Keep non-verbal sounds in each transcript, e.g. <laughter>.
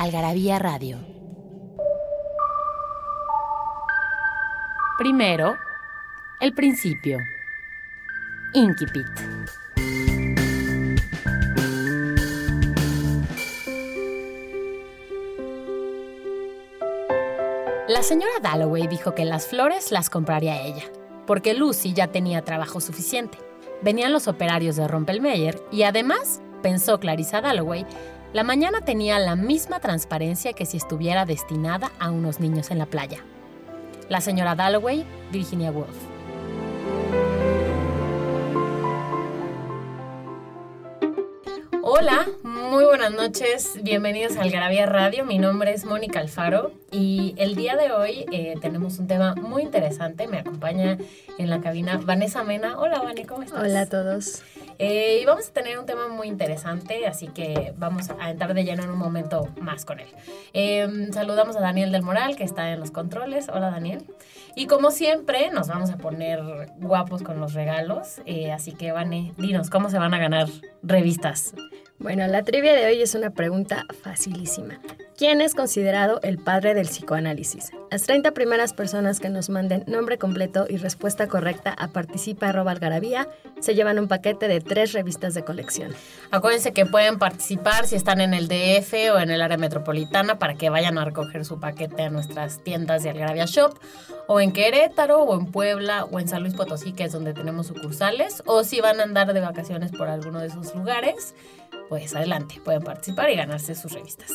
Algarabía Radio. Primero, el principio. Inquipit. La señora Dalloway dijo que las flores las compraría ella, porque Lucy ya tenía trabajo suficiente. Venían los operarios de Rompelmeyer y además, pensó Clarissa Dalloway, la mañana tenía la misma transparencia que si estuviera destinada a unos niños en la playa. La señora Dalloway, Virginia Woolf. Hola, muy buenas noches, bienvenidos al Algarabía Radio. Mi nombre es Mónica Alfaro y el día de hoy eh, tenemos un tema muy interesante. Me acompaña en la cabina Vanessa Mena. Hola, Vane, ¿cómo estás? Hola a todos. Eh, y vamos a tener un tema muy interesante, así que vamos a entrar de lleno en un momento más con él. Em, saludamos a Daniel del Moral, que está en los controles. Hola, Daniel. Y como siempre, nos vamos a poner guapos con los regalos. Eh, así que, Vane, dinos, ¿cómo se van a ganar revistas? Bueno, la trivia de hoy es una pregunta facilísima. ¿Quién es considerado el padre del psicoanálisis? Las 30 primeras personas que nos manden nombre completo y respuesta correcta a participa.algarabía se llevan un paquete de tres revistas de colección. Acuérdense que pueden participar si están en el DF o en el área metropolitana para que vayan a recoger su paquete a nuestras tiendas de Algarabía Shop o en Querétaro o en Puebla o en San Luis Potosí, que es donde tenemos sucursales, o si van a andar de vacaciones por alguno de esos lugares pues adelante, pueden participar y ganarse sus revistas.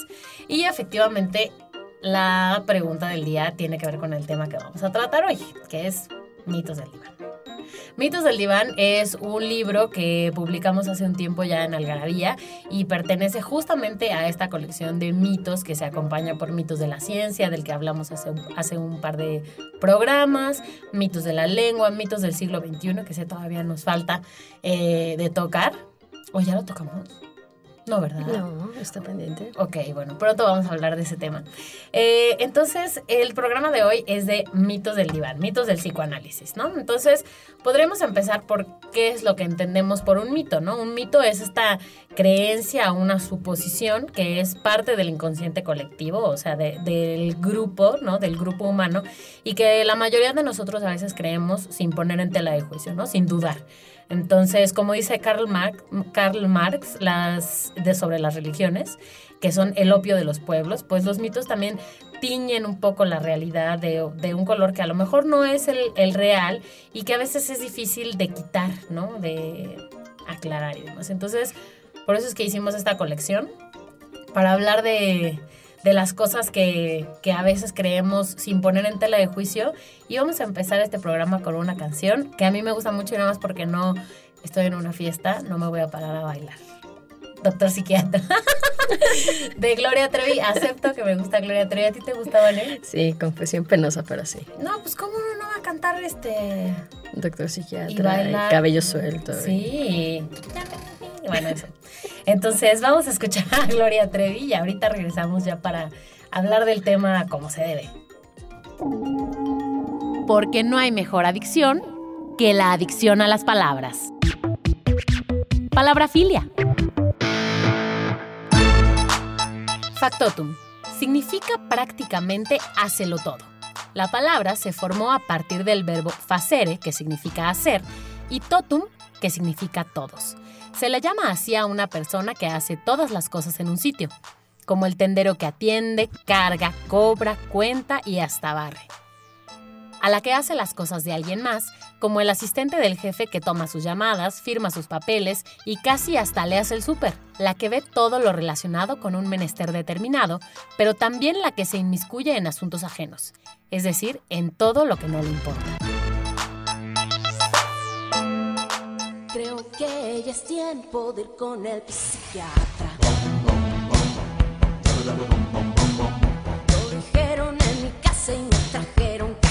Y efectivamente, la pregunta del día tiene que ver con el tema que vamos a tratar hoy, que es mitos del diván. Mitos del Diván es un libro que publicamos hace un tiempo ya en Algarabía y pertenece justamente a esta colección de mitos que se acompaña por mitos de la ciencia, del que hablamos hace un, hace un par de programas, mitos de la lengua, mitos del siglo XXI, que sé todavía nos falta eh, de tocar. ¿O ya lo tocamos? No, ¿verdad? No, está pendiente. Ok, bueno, pronto vamos a hablar de ese tema. Eh, entonces, el programa de hoy es de mitos del diván, mitos del psicoanálisis, ¿no? Entonces, podremos empezar por qué es lo que entendemos por un mito, ¿no? Un mito es esta creencia, una suposición que es parte del inconsciente colectivo, o sea, del grupo, ¿no? Del grupo humano, y que la mayoría de nosotros a veces creemos sin poner en tela de juicio, ¿no? Sin dudar. Entonces, como dice Karl Marx, Karl Marx las, de sobre las religiones, que son el opio de los pueblos, pues los mitos también tiñen un poco la realidad de, de un color que a lo mejor no es el, el, real y que a veces es difícil de quitar, ¿no? De aclarar y demás. Entonces, por eso es que hicimos esta colección, para hablar de, de las cosas que, que, a veces creemos sin poner en tela de juicio. Y vamos a empezar este programa con una canción que a mí me gusta mucho y nada más porque no estoy en una fiesta, no me voy a parar a bailar. Doctor psiquiatra. <laughs> de Gloria Trevi. Acepto que me gusta Gloria Trevi. ¿A ti te gusta, Vale? Sí, confesión penosa, pero sí. No, pues ¿cómo no va a cantar este... Doctor psiquiatra. Y bailar. cabello suelto. Sí. Bueno, eso. Entonces vamos a escuchar a Gloria Trevi y ahorita regresamos ya para hablar del tema como se debe. Porque no hay mejor adicción que la adicción a las palabras. Palabra filia. Factotum significa prácticamente hácelo todo. La palabra se formó a partir del verbo facere, que significa hacer, y totum, que significa todos. Se le llama así a una persona que hace todas las cosas en un sitio, como el tendero que atiende, carga, cobra, cuenta y hasta barre. A la que hace las cosas de alguien más, como el asistente del jefe que toma sus llamadas, firma sus papeles y casi hasta le hace el súper, la que ve todo lo relacionado con un menester determinado, pero también la que se inmiscuye en asuntos ajenos, es decir, en todo lo que no le importa. Que ya es tiempo de ir con el psiquiatra. Lo dijeron en mi casa y me trajeron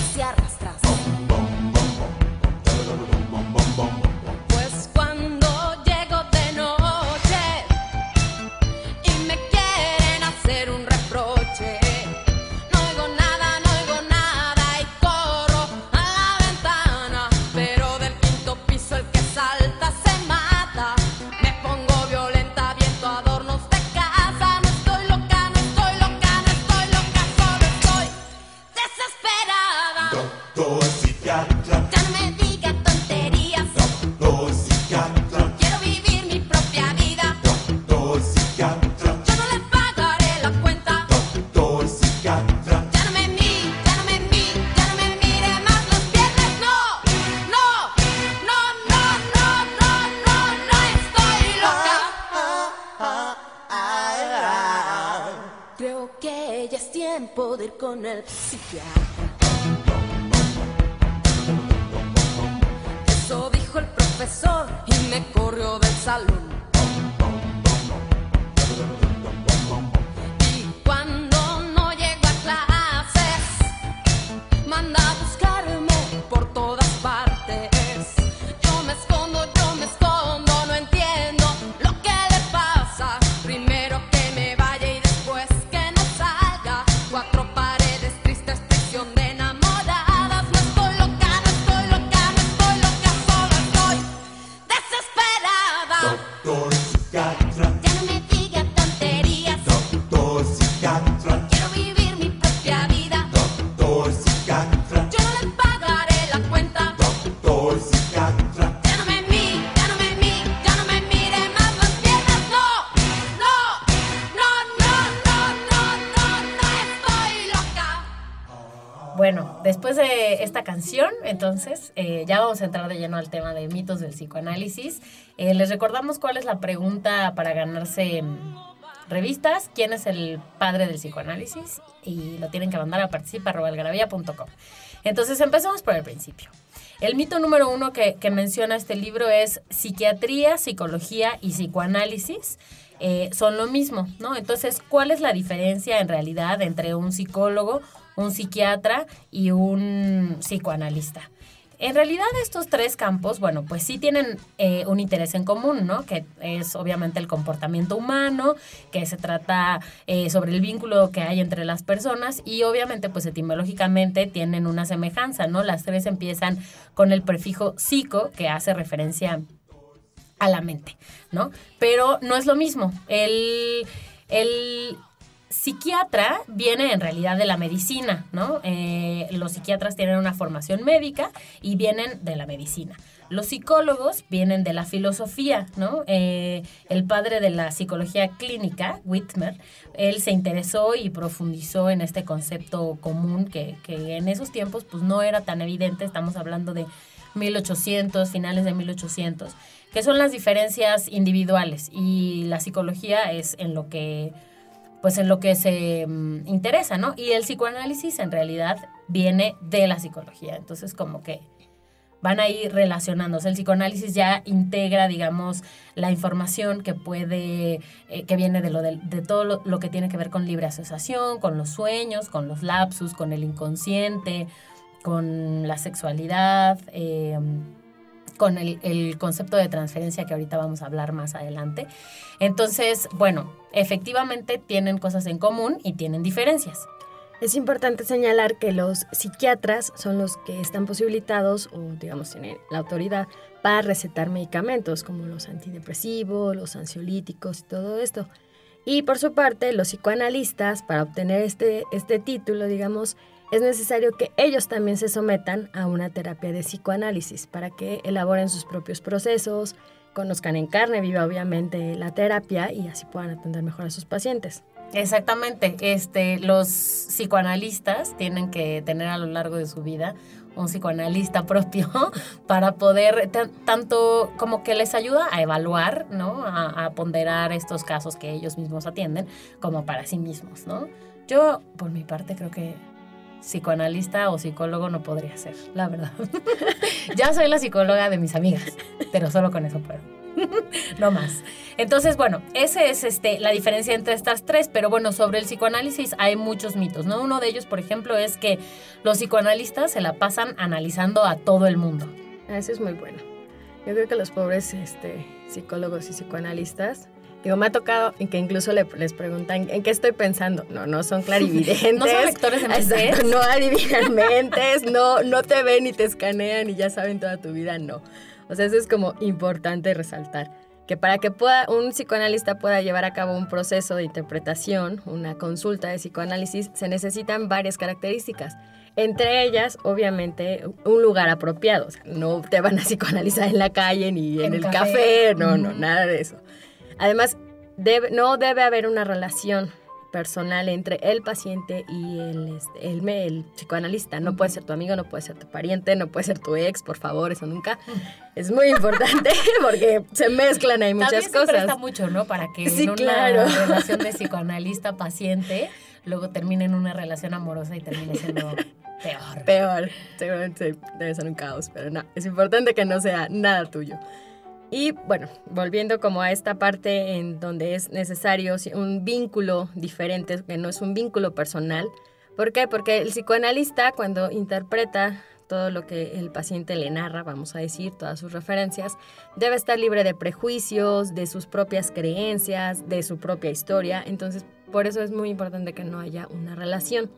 Todo entonces, eh, ya vamos a entrar de lleno al tema de mitos del psicoanálisis. Eh, les recordamos cuál es la pregunta para ganarse mm, revistas, quién es el padre del psicoanálisis, y lo tienen que mandar a participa.algarabía.com. Entonces, empezamos por el principio. El mito número uno que, que menciona este libro es psiquiatría, psicología y psicoanálisis eh, son lo mismo, ¿no? Entonces, ¿cuál es la diferencia en realidad entre un psicólogo, un psiquiatra y un psicoanalista? En realidad estos tres campos, bueno, pues sí tienen eh, un interés en común, ¿no? Que es obviamente el comportamiento humano, que se trata eh, sobre el vínculo que hay entre las personas y obviamente pues etimológicamente tienen una semejanza, ¿no? Las tres empiezan con el prefijo psico, que hace referencia a la mente, ¿no? Pero no es lo mismo. El, el psiquiatra viene en realidad de la medicina, ¿no? Eh, los psiquiatras tienen una formación médica y vienen de la medicina. Los psicólogos vienen de la filosofía, ¿no? Eh, el padre de la psicología clínica, Whitmer, él se interesó y profundizó en este concepto común que, que en esos tiempos pues no era tan evidente, estamos hablando de 1800, finales de 1800, que son las diferencias individuales y la psicología es en lo que pues en lo que se mm, interesa, ¿no? Y el psicoanálisis en realidad viene de la psicología, entonces como que van a ir relacionándose. El psicoanálisis ya integra, digamos, la información que puede, eh, que viene de, lo de, de todo lo, que tiene que ver con libre asociación, con los sueños, con los lapsus, con el inconsciente, con la sexualidad, eh, con el, el, concepto de transferencia que ahorita vamos a hablar más adelante. Entonces, bueno, efectivamente tienen cosas en común y tienen diferencias. Es importante señalar que los psiquiatras son los que están posibilitados o digamos tienen la autoridad para recetar medicamentos como los antidepresivos, los ansiolíticos y todo esto. Y por su parte, los psicoanalistas, para obtener este, este título, digamos, es necesario que ellos también se sometan a una terapia de psicoanálisis para que elaboren sus propios procesos, conozcan en carne viva obviamente la terapia y así puedan atender mejor a sus pacientes. Exactamente, este, los psicoanalistas tienen que tener a lo largo de su vida un psicoanalista <laughs> propio para poder tanto como que les ayuda a evaluar, ¿no? A, ponderar estos casos que ellos mismos atienden como para sí mismos, ¿no? Yo, por mi parte, creo que psicoanalista o psicólogo no podría ser, la verdad. <laughs> ya soy la psicóloga de mis amigas, pero solo con eso puedo. <laughs> no más. Entonces, bueno, esa es este, la diferencia entre estas tres, pero bueno, sobre el psicoanálisis hay muchos mitos, ¿no? Uno de ellos, por ejemplo, es que los psicoanalistas se la pasan analizando a todo el mundo. Ah, Eso es muy bueno. Yo creo que los pobres este, psicólogos y psicoanalistas, digo, me ha tocado en que incluso le- les preguntan en qué estoy pensando. No, no son clarividentes. <laughs> No son lectores de Exacto. No adivinan mentes, no, no te ven y te escanean y ya saben toda tu vida, no. O sea, eso es como importante resaltar. Que para que pueda, un psicoanalista pueda llevar a cabo un proceso de interpretación, una consulta de psicoanálisis, se necesitan varias características. Entre ellas, obviamente, un lugar apropiado. O sea, no te van a psicoanalizar en la calle ni en, En el café. café. No, no, nada de eso. Además, debe- no debe haber una relación personal entre el paciente y el, este, el, el psicoanalista. No puede ser tu amigo, no puede ser tu pariente, no puede ser tu ex, por favor, eso nunca. Es muy importante <laughs> porque se mezclan ahí muchas También se cosas. presta mucho, ¿no? Para que Sí, en una claro. relación de psicoanalista-paciente luego termine en una relación amorosa y termine siendo peor. Peor, seguramente debe ser un caos, pero no, es importante que no sea nada tuyo. Y bueno, volviendo como a esta parte en donde es necesario un vínculo diferente, que no es un vínculo personal. ¿Por qué? Porque el psicoanalista cuando interpreta todo lo que el paciente le narra, vamos a decir, todas sus referencias, debe estar libre de prejuicios, de sus propias creencias, de su propia historia. Entonces, por eso es muy importante que no haya una relación.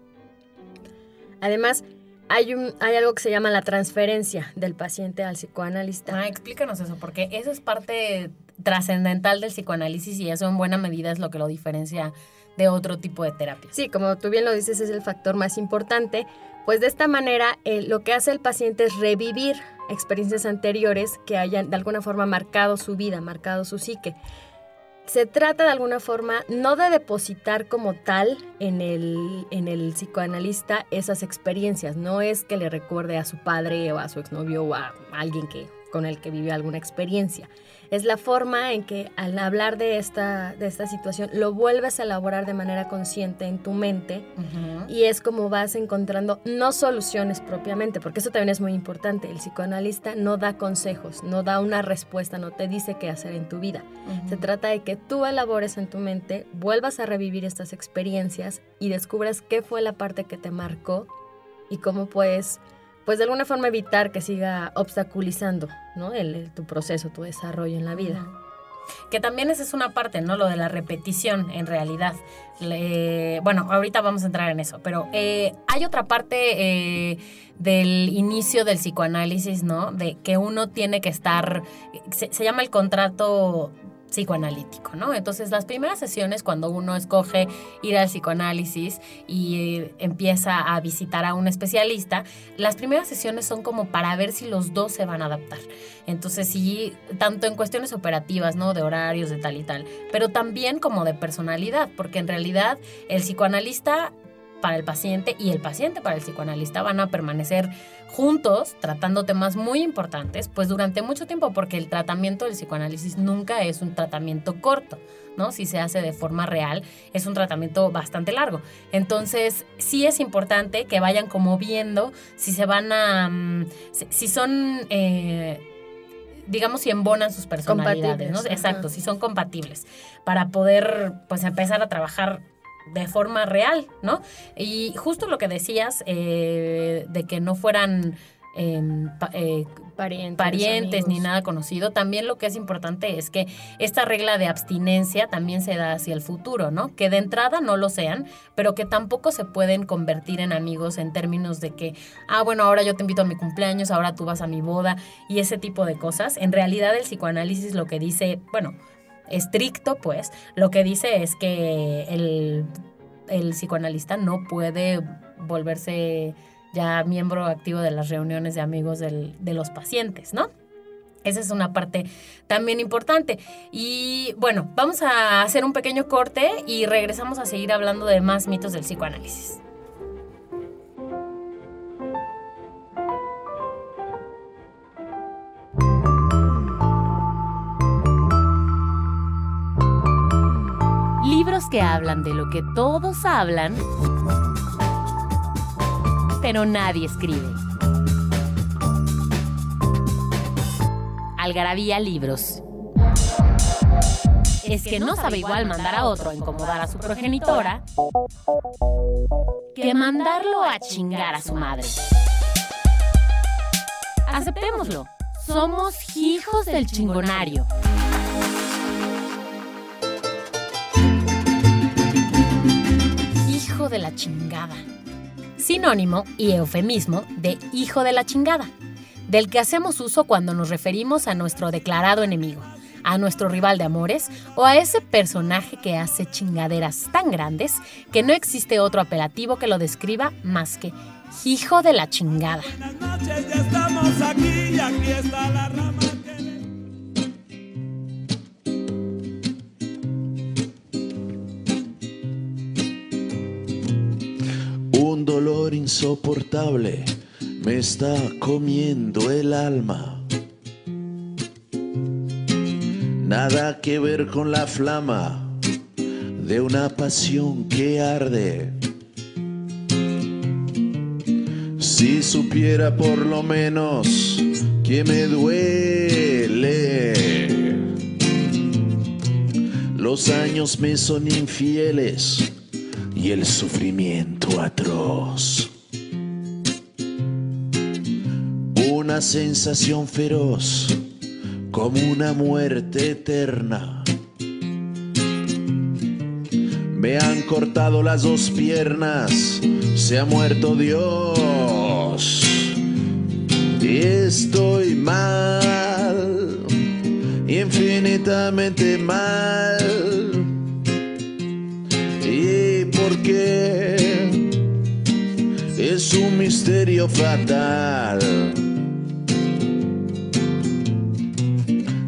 Además, hay, un, hay algo que se llama la transferencia del paciente al psicoanalista. Ah, explícanos eso, porque eso es parte trascendental del psicoanálisis y eso en buena medida es lo que lo diferencia de otro tipo de terapias. Sí, como tú bien lo dices, es el factor más importante. Pues de esta manera, eh, lo que hace el paciente es revivir experiencias anteriores que hayan de alguna forma marcado su vida, marcado su psique. Se trata de alguna forma no de depositar como tal en el, en el psicoanalista esas experiencias, no es que le recuerde a su padre o a su exnovio o a alguien que, con el que vivió alguna experiencia. Es la forma en que al hablar de esta, de esta situación lo vuelves a elaborar de manera consciente en tu mente y es como vas encontrando no soluciones propiamente, porque eso también es muy importante. El psicoanalista no da consejos, no da una respuesta, no te dice qué hacer en tu vida. Se trata de que tú elabores en tu mente, vuelvas a revivir estas experiencias y descubras qué fue la parte que te marcó y cómo puedes, pues de alguna forma evitar que siga obstaculizando ¿no? el, tu proceso, tu desarrollo en la vida. Que también esa es una parte, ¿no? Lo de la repetición, en realidad. Le- bueno, ahorita vamos a entrar en eso, pero eh, hay otra parte eh, del inicio del psicoanálisis, ¿no? De que uno tiene que estar, se llama el contrato psicoanalítico, ¿no? Entonces las primeras sesiones cuando uno escoge ir al psicoanálisis y eh, empieza a visitar a un especialista, las primeras sesiones son como para ver si los dos se van a adaptar. Entonces sí, tanto en cuestiones operativas, ¿no? De horarios, de tal y tal, pero también como de personalidad, porque en realidad el psicoanalista para el paciente y el paciente para el psicoanalista van a permanecer juntos tratando temas muy importantes, pues durante mucho tiempo, porque el tratamiento del psicoanálisis nunca es un tratamiento corto, ¿no? Si se hace de forma real, es un tratamiento bastante largo. Entonces, sí es importante que vayan como viendo si se van a, mm, si, son... eh, digamos si embonan sus personalidades, Exacto, ajá. si son compatibles para poder pues empezar a trabajar de forma real, ¿no? Y justo lo que decías eh, de que no fueran em, pa- eh, Parientes, parientes ni nada conocido, también lo que es importante es que esta regla de abstinencia también se da hacia el futuro, ¿no? Que de entrada no lo sean, pero que tampoco se pueden convertir en amigos en términos de que, ah, bueno, ahora yo te invito a mi cumpleaños, ahora tú vas a mi boda y ese tipo de cosas. En realidad el psicoanálisis lo que dice, bueno, estricto pues, lo que dice es que el, el psicoanalista no puede volverse ya miembro activo de las reuniones de amigos del- de los pacientes, ¿no? Esa es una parte también importante. Y bueno, vamos a hacer un pequeño corte y regresamos a seguir hablando de más mitos del psicoanálisis. Libros que hablan de lo que todos hablan, pero nadie escribe. Algarabía Libros. es que no sabe igual mandar a otro a incomodar a su progenitora que mandarlo a chingar a su madre. Aceptémoslo, somos hijos del chingonario. De la chingada. Sinónimo y eufemismo de hijo de la chingada, del que hacemos uso cuando nos referimos a nuestro declarado enemigo, a nuestro rival de amores o a ese personaje que hace chingaderas tan grandes que no existe otro apelativo que lo describa más que hijo de la chingada. Buenas noches, ya estamos aquí aquí está la dolor insoportable me está comiendo el alma. Nada que ver con la flama de una pasión que arde. Si supiera por lo menos que me duele. Los años me son infieles y el sufrimiento atroz. Una sensación feroz como una muerte eterna. Me han cortado las dos piernas, se ha muerto Dios. Y estoy mal, infinitamente mal. ¿Y por qué? Es un misterio fatal.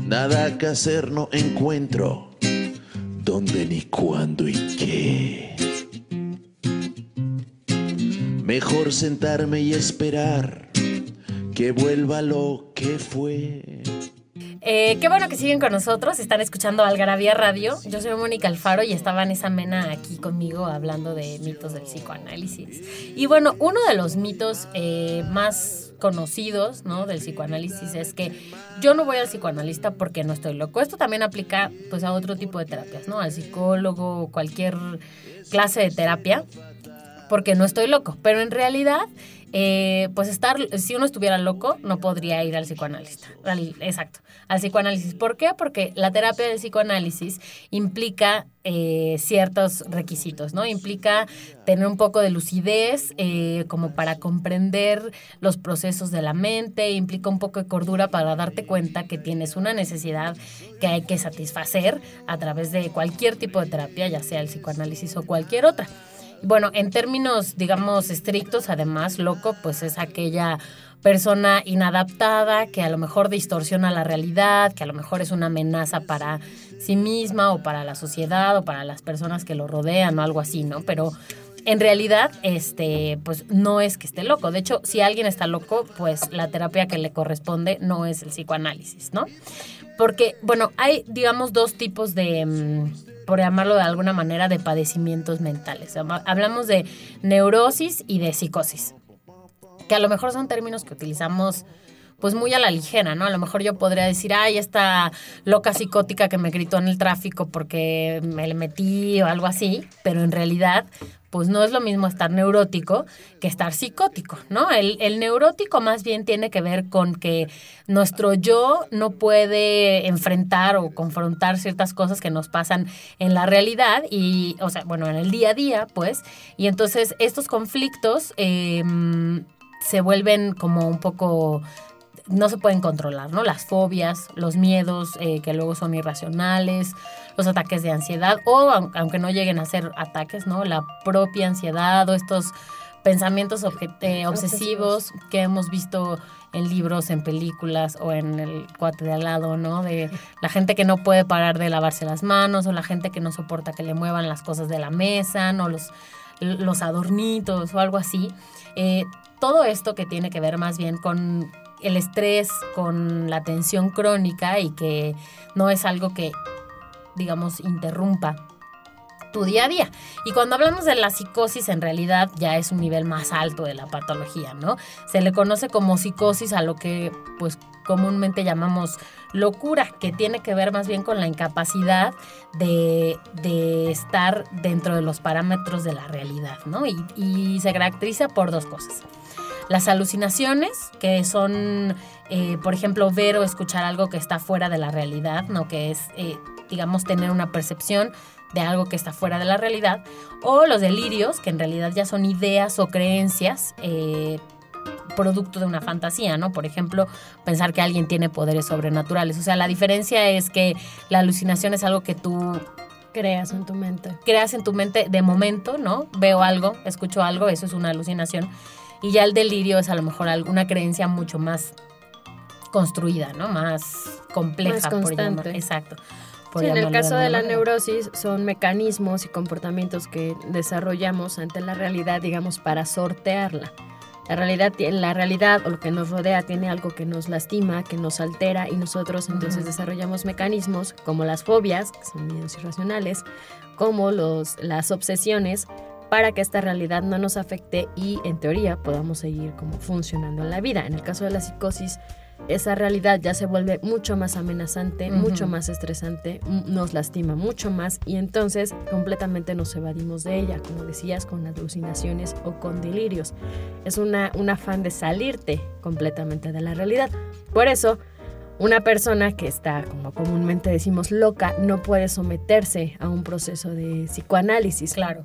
Nada que hacer no encuentro. ¿Dónde ni cuándo y qué? Mejor sentarme y esperar que vuelva lo que fue. Eh, qué bueno que siguen con nosotros, están escuchando Algarabía Radio. Yo soy Mónica Alfaro y estaba Vanessa Mena aquí conmigo hablando de mitos del psicoanálisis. Y bueno, uno de los mitos eh, más conocidos ¿no? del psicoanálisis es que yo no voy al psicoanalista porque no estoy loco. Esto también aplica pues a otro tipo de terapias, ¿no? Al psicólogo cualquier clase de terapia porque no estoy loco. Pero en realidad, eh, pues estar, si uno estuviera loco, no podría ir al psicoanalista. Al- exacto, al psicoanálisis. ¿Por qué? Porque la terapia del psicoanálisis implica eh, ciertos requisitos, ¿no? Implica tener un poco de lucidez, eh, como para comprender los procesos de la mente, implica un poco de cordura para darte cuenta que tienes una necesidad que hay que satisfacer a través de cualquier tipo de terapia, ya sea el psicoanálisis o cualquier otra. Bueno, en términos, digamos, estrictos, además, loco, pues es aquella persona inadaptada que a lo mejor distorsiona la realidad, que a lo mejor es una amenaza para sí misma o para la sociedad o para las personas que lo rodean o algo así, ¿no? Pero en realidad, este, pues no es que esté loco. De hecho, si alguien está loco, pues la terapia que le corresponde no es el psicoanálisis, ¿no? Porque, bueno, hay, digamos, dos tipos de, mm, por llamarlo de alguna manera, de padecimientos mentales. Habla- Hablamos de neurosis y de psicosis, que a lo mejor son términos que utilizamos pues muy a la ligera, ¿no? A lo mejor yo podría decir, ay, esta loca psicótica que me gritó en el tráfico porque me le metí o algo así, pero en realidad, pues no es lo mismo estar neurótico que estar psicótico, ¿no? El, el neurótico más bien tiene que ver con que nuestro yo no puede enfrentar o confrontar ciertas cosas que nos pasan en la realidad y, o sea, bueno, en el día a día, pues, y entonces estos conflictos eh, se vuelven como un poco no se pueden controlar, ¿no? Las fobias, los miedos eh, que luego son irracionales, los ataques de ansiedad o aun- aunque no lleguen a ser ataques, ¿no? La propia ansiedad o estos pensamientos eh, obsesivos que hemos visto en libros, en películas o en el cuate de al lado, ¿no? De <laughs> la gente que no puede parar de lavarse las manos o la gente que no soporta que le muevan las cosas de la mesa, ¿no? Los, los adornitos o algo así. Eh, todo esto que tiene que ver más bien con el estrés, con la tensión crónica y que no es algo que, digamos, interrumpa tu día a día. Y cuando hablamos de la psicosis, en realidad ya es un nivel más alto de la patología, ¿no? Se le conoce como psicosis a lo que, pues, comúnmente llamamos locura, que tiene que ver más bien con la incapacidad de, de estar dentro de los parámetros de la realidad, ¿no? Y, se caracteriza por dos cosas. Las alucinaciones, que son, eh, por ejemplo, ver o escuchar algo que está fuera de la realidad, ¿no? Que es, eh, digamos, tener una percepción de algo que está fuera de la realidad. O los delirios, que en realidad ya son ideas o creencias. eh, producto de una fantasía, ¿no? Por ejemplo, pensar que alguien tiene poderes sobrenaturales. O sea, la diferencia es que la alucinación es algo que tú Creas en tu mente. creas en tu mente de momento, ¿no? Veo algo, escucho algo, eso es una alucinación. Y ya el delirio es a lo mejor alguna creencia mucho más construida, ¿no? Más compleja. Más por constante. exacto. Sí, en el de caso de la neurosis son mecanismos y comportamientos que desarrollamos ante la realidad, digamos, para sortearla. La realidad, la realidad o lo que nos rodea tiene algo que nos lastima, que nos altera y nosotros entonces desarrollamos mecanismos como las fobias, que son miedos irracionales, como los, las obsesiones, para que esta realidad no nos afecte y en teoría podamos seguir como funcionando en la vida. En el caso de la psicosis, esa realidad ya se vuelve mucho más amenazante, mucho más estresante, nos lastima mucho más y entonces completamente nos evadimos de ella, como decías, con alucinaciones o con delirios. Es una, un afán de salirte completamente de la realidad. Por eso, una persona que está, como comúnmente decimos, loca, no puede someterse a un proceso de psicoanálisis. Claro.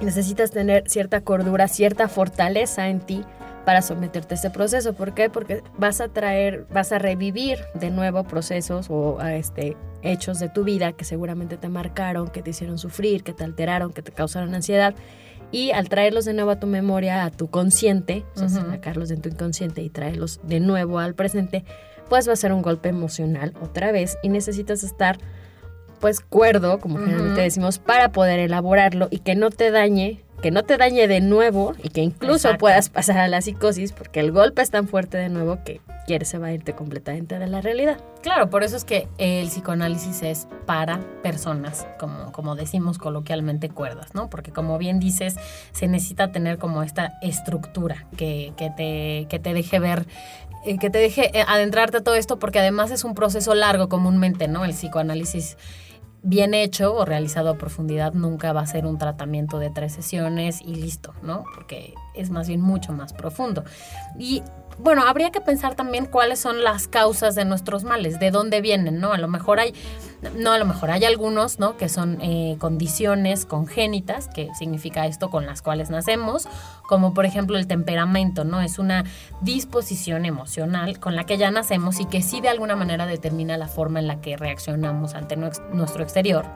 Necesitas tener cierta cordura, cierta fortaleza en ti para someterte a este proceso. ¿Por qué? Porque vas a traer, vas a revivir de nuevo procesos o a este, hechos de tu vida que seguramente te marcaron, que te hicieron sufrir, que te alteraron, que te causaron ansiedad. Y al traerlos de nuevo a tu memoria, a tu consciente, o sea, Ujú. sacarlos de tu inconsciente y traerlos de nuevo al presente, pues va a ser un golpe emocional otra vez y necesitas estar pues cuerdo, como generalmente decimos, para poder elaborarlo y que no te dañe, que no te dañe de nuevo y que incluso Exacto. puedas pasar a la psicosis porque el golpe es tan fuerte de nuevo que quieres evadirte completamente de la realidad. Claro, por eso es que el psicoanálisis es para personas, como, como decimos coloquialmente, cuerdas, ¿no? Porque como bien dices, se necesita tener como esta estructura que, que te, que te deje ver, eh, que te deje eh, adentrarte a todo esto, porque además es un proceso largo comúnmente, ¿no? El psicoanálisis bien hecho o realizado a profundidad nunca va a ser un tratamiento de tres sesiones y listo, ¿no? Porque es más bien mucho más profundo. Y bueno, habría que pensar también cuáles son las causas de nuestros males, de dónde vienen, ¿no? A lo mejor hay, no, a lo mejor hay algunos, ¿no? Que son eh, condiciones congénitas, que significa esto con las cuales nacemos, como por ejemplo el temperamento, ¿no? Es una disposición emocional con la que ya nacemos y que sí de alguna manera determina la forma en la que reaccionamos ante nuestro exterior.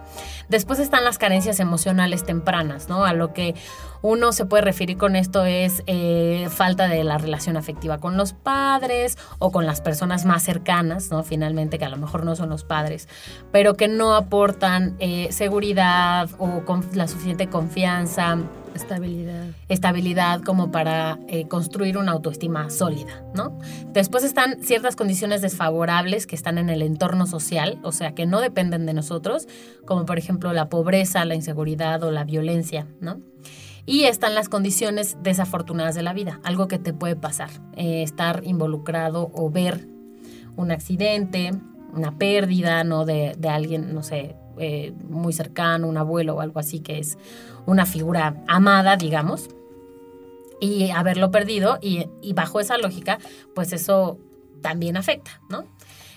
Después están las carencias emocionales tempranas, ¿no? A lo que uno se puede referir con esto es eh, falta de la relación afectiva con los padres o con las personas más cercanas, ¿no? Finalmente, que a lo mejor no son los padres, pero que no aportan eh, seguridad o con la suficiente confianza, Estabilidad. estabilidad como para eh, construir una autoestima sólida, ¿no? Después están ciertas condiciones desfavorables que están en el entorno social, o sea, que no dependen de nosotros, como por ejemplo la pobreza, la inseguridad o la violencia, ¿no? Y están las condiciones desafortunadas de la vida, algo que te puede pasar, eh, estar involucrado o ver un accidente, una pérdida, ¿no? De, de alguien, no sé, eh, muy cercano, un abuelo o algo así, que es una figura amada, digamos, y haberlo perdido, y, y bajo esa lógica, pues eso también afecta, ¿no?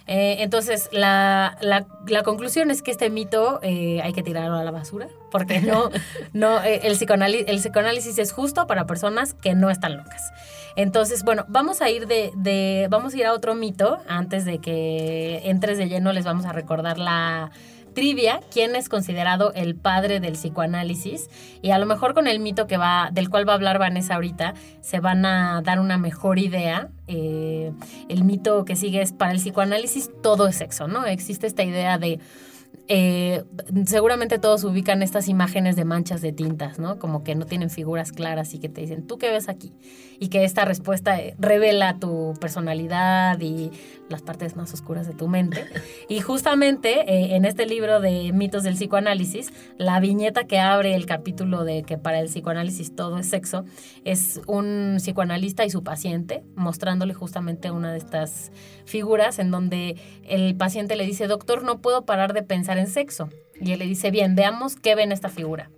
Eh, entonces, la, la- la conclusión es que este mito eh, hay que tirarlo a la basura, porque no, <laughs> no eh, el, psicoanali- el psicoanálisis es justo para personas que no están locas. Entonces, bueno, vamos a ir de, de- vamos a ir a otro mito antes de que entres de lleno. Les vamos a recordar la trivia, quién es considerado el padre del psicoanálisis y a lo mejor con el mito que va, del cual va a hablar Vanessa ahorita, se van a dar una mejor idea. Eh, el mito que sigue es para el psicoanálisis todo es sexo, ¿no? Existe esta idea de eh, seguramente todos ubican estas imágenes de manchas de tintas, ¿no? Como que no tienen figuras claras y que te dicen, ¿tú qué ves aquí? Y que esta respuesta eh, revela tu personalidad y las partes más oscuras de tu mente. <laughs> Y justamente eh, en este libro de mitos del psicoanálisis, la viñeta que abre el capítulo de que para el psicoanálisis todo es sexo, es un psicoanalista y su paciente mostrándole justamente una de estas figuras en donde el paciente le dice, doctor, no puedo parar de pensar en sexo. Y él le dice, bien, veamos qué ve en esta figura.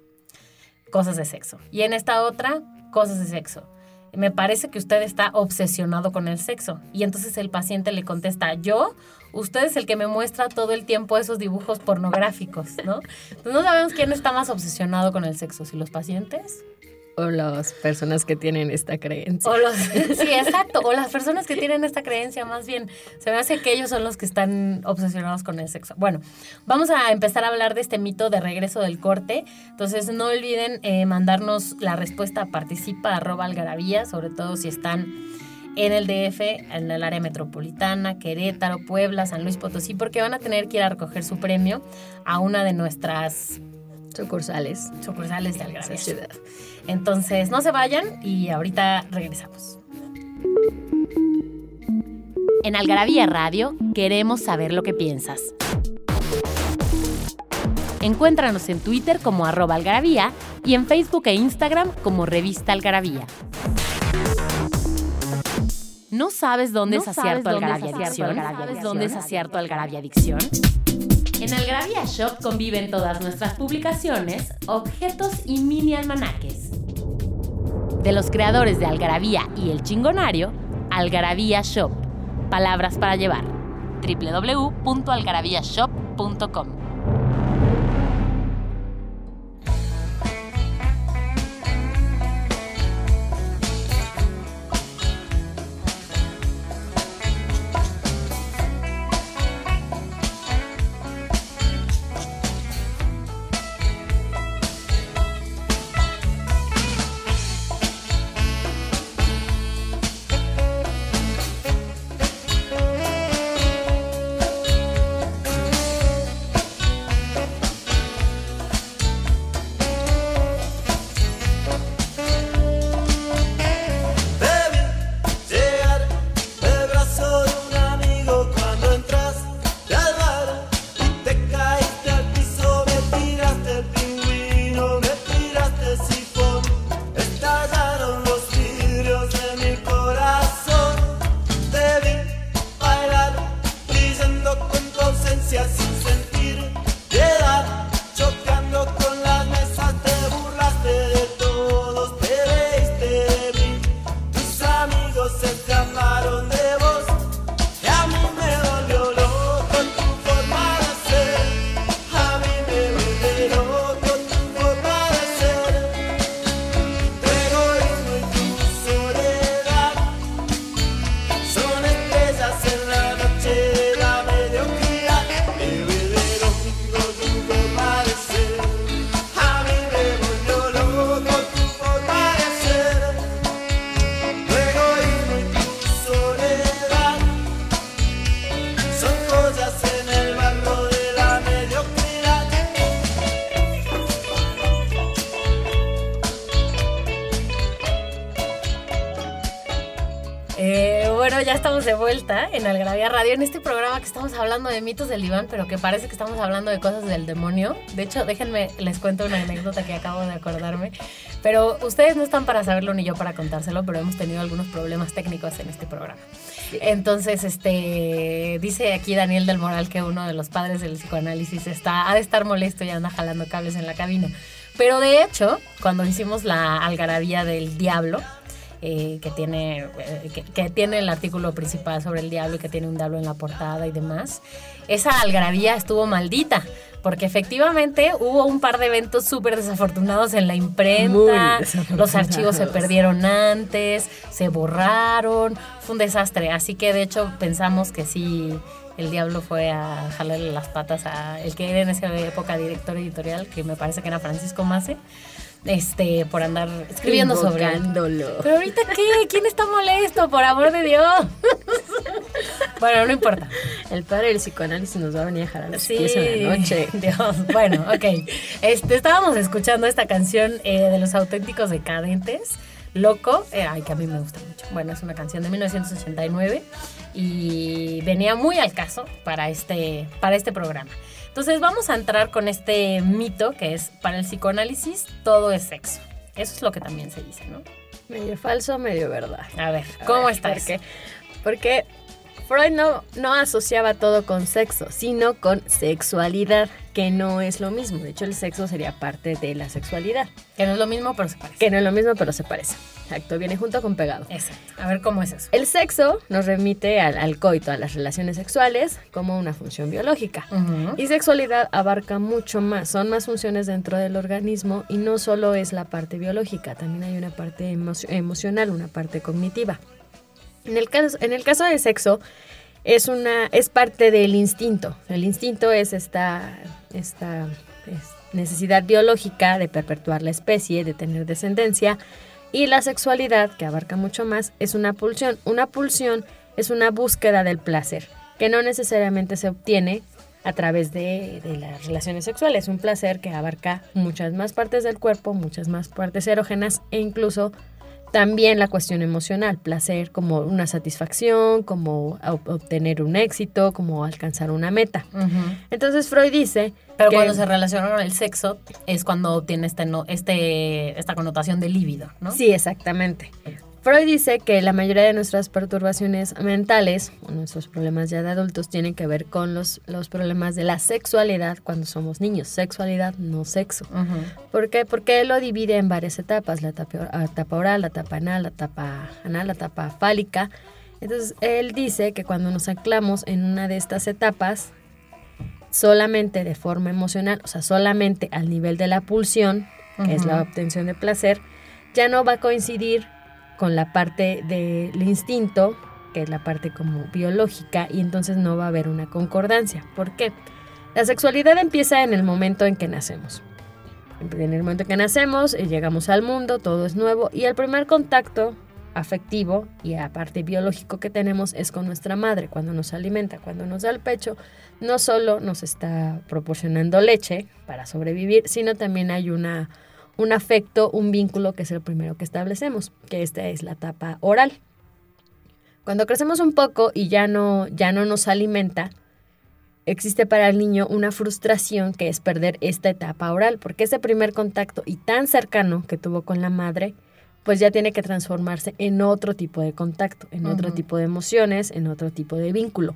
Cosas de sexo. Y en esta otra, cosas de sexo. Me parece que usted está obsesionado con el sexo. Y entonces el paciente le contesta, yo, usted es el que me muestra todo el tiempo esos dibujos pornográficos, ¿no? Entonces no sabemos quién está más obsesionado con el sexo, si los pacientes O las personas que tienen esta creencia. o los... <laughs> sí, exacto, o las personas que tienen esta creencia más bien. Se me hace que ellos son los que están obsesionados con el sexo. Bueno, vamos a empezar a hablar de este mito de regreso del corte. Entonces no olviden eh, mandarnos la respuesta a participa arroba algarabía, sobre todo si están en el DF, en el área metropolitana, Querétaro, Puebla, San Luis Potosí, porque van a tener que ir a recoger su premio a una de nuestras Sucursales. sucursales de Algarabía. ciudad. Entonces, no se vayan y ahorita regresamos. En Algarabía Radio queremos saber lo que piensas. Encuéntranos en Twitter como arroba algarabía y en Facebook e Instagram como revista algarabía. ¿No sabes dónde ¿No es acierto algarabia adicción? algarabia ¿Sabes dónde es acierto algarabia adicción? En Algarabía Shop conviven todas nuestras publicaciones, objetos y mini almanaques. De los creadores de Algarabía y El Chingonario, Algarabía Shop. Palabras para llevar. www.algarabíashop.com de vuelta en Algravia Radio, en este programa que estamos hablando de mitos del diván, pero que parece que estamos hablando de cosas del demonio. De hecho, déjenme, les cuento una anécdota que acabo de acordarme. Pero ustedes no están para saberlo ni yo para contárselo, pero hemos tenido algunos problemas técnicos en este programa. Entonces, este, dice aquí Daniel del Moral que uno de los padres del psicoanálisis está, ha de estar molesto y anda jalando cables en la cabina. Pero de hecho, cuando hicimos la algarabía del diablo, eh, que, tiene, eh, que, que tiene el artículo principal sobre el diablo y que tiene un diablo en la portada y demás, esa algarabía estuvo maldita. Porque efectivamente hubo un par de eventos súper desafortunados en la imprenta, los archivos se perdieron antes, se borraron, fue un desastre. Así que de hecho pensamos que sí, el diablo fue a jalarle las patas a el que era en esa época director editorial, que me parece que era Francisco Mase, este, por andar escribiendo sobre él. Pero ahorita qué, ¿quién está molesto? Por amor de Dios. <laughs> Bueno, no importa. El padre del psicoanálisis nos va a venir a jalar los pies en la noche. <laughs> Dios. Bueno, ok. Este, estábamos escuchando esta canción eh, de los auténticos decadentes. Loco, eh, ay, que a mí me gusta mucho. Bueno, es una canción de 1989 y venía muy al caso para este, para este programa. Entonces vamos a entrar con este mito que es, para el psicoanálisis todo es sexo. Eso es lo que también se dice, ¿no? Medio falso, medio verdad. A ver, A ¿cómo ver, está ¿por eso? qué? Porque Freud no, no asociaba todo con sexo, sino con sexualidad, que no es lo mismo. De hecho, el sexo sería parte de la sexualidad, Que no es lo mismo, pero se parece. que no es lo mismo, pero se parece. Exacto, viene junto con pegado. Exacto. A ver cómo es eso. El sexo nos remite al, al coito, a las relaciones sexuales, como una función biológica. Ujú. Y sexualidad abarca mucho más, son más funciones dentro del organismo y no solo es la parte biológica, también hay una parte emo- emocional, una parte cognitiva. En el caso, en el caso del sexo, es, una, es parte del instinto. El instinto es esta, esta es necesidad biológica de perpetuar la especie, de tener descendencia. Y la sexualidad, que abarca mucho más, es una pulsión. Una pulsión es una búsqueda del placer, que no necesariamente se obtiene a través de, de las relaciones sexuales. Un placer que abarca muchas más partes del cuerpo, muchas más partes erógenas e incluso también la cuestión emocional, placer como una satisfacción, como ob- obtener un éxito, como alcanzar una meta. Entonces Freud dice Pero que- cuando se relaciona con el sexo es cuando obtiene este, no, este, esta connotación de líbido, ¿no? Sí, exactamente. Freud dice que la mayoría de nuestras perturbaciones mentales, o nuestros problemas ya de adultos, tienen que ver con los, los problemas de la sexualidad cuando somos niños. Sexualidad, no sexo. ¿Por qué? Porque él lo divide en varias etapas, la etapa, la etapa oral, la etapa anal, la etapa anal, la etapa fálica. Entonces, él dice que cuando nos anclamos en una de estas etapas, solamente de forma emocional, o sea, solamente al nivel de la pulsión, que es la obtención de placer, ya no va a coincidir con la parte del instinto, que es la parte como biológica, y entonces no va a haber una concordancia. ¿Por qué? La sexualidad empieza en el momento en que nacemos. En el momento en que nacemos, eh, llegamos al mundo, todo es nuevo, y el primer contacto afectivo y aparte biológico que tenemos es con nuestra madre, cuando nos alimenta, cuando nos da el pecho, no solo nos está proporcionando leche para sobrevivir, sino también hay una, un afecto, un vínculo que es el primero que establecemos, que esta es la etapa oral. Cuando crecemos un poco y ya no, ya no nos alimenta, existe para el niño una frustración que es perder esta etapa oral, porque ese primer contacto y tan cercano que tuvo con la madre, pues ya tiene que transformarse en otro tipo de contacto, en otro tipo de emociones, en otro tipo de vínculo.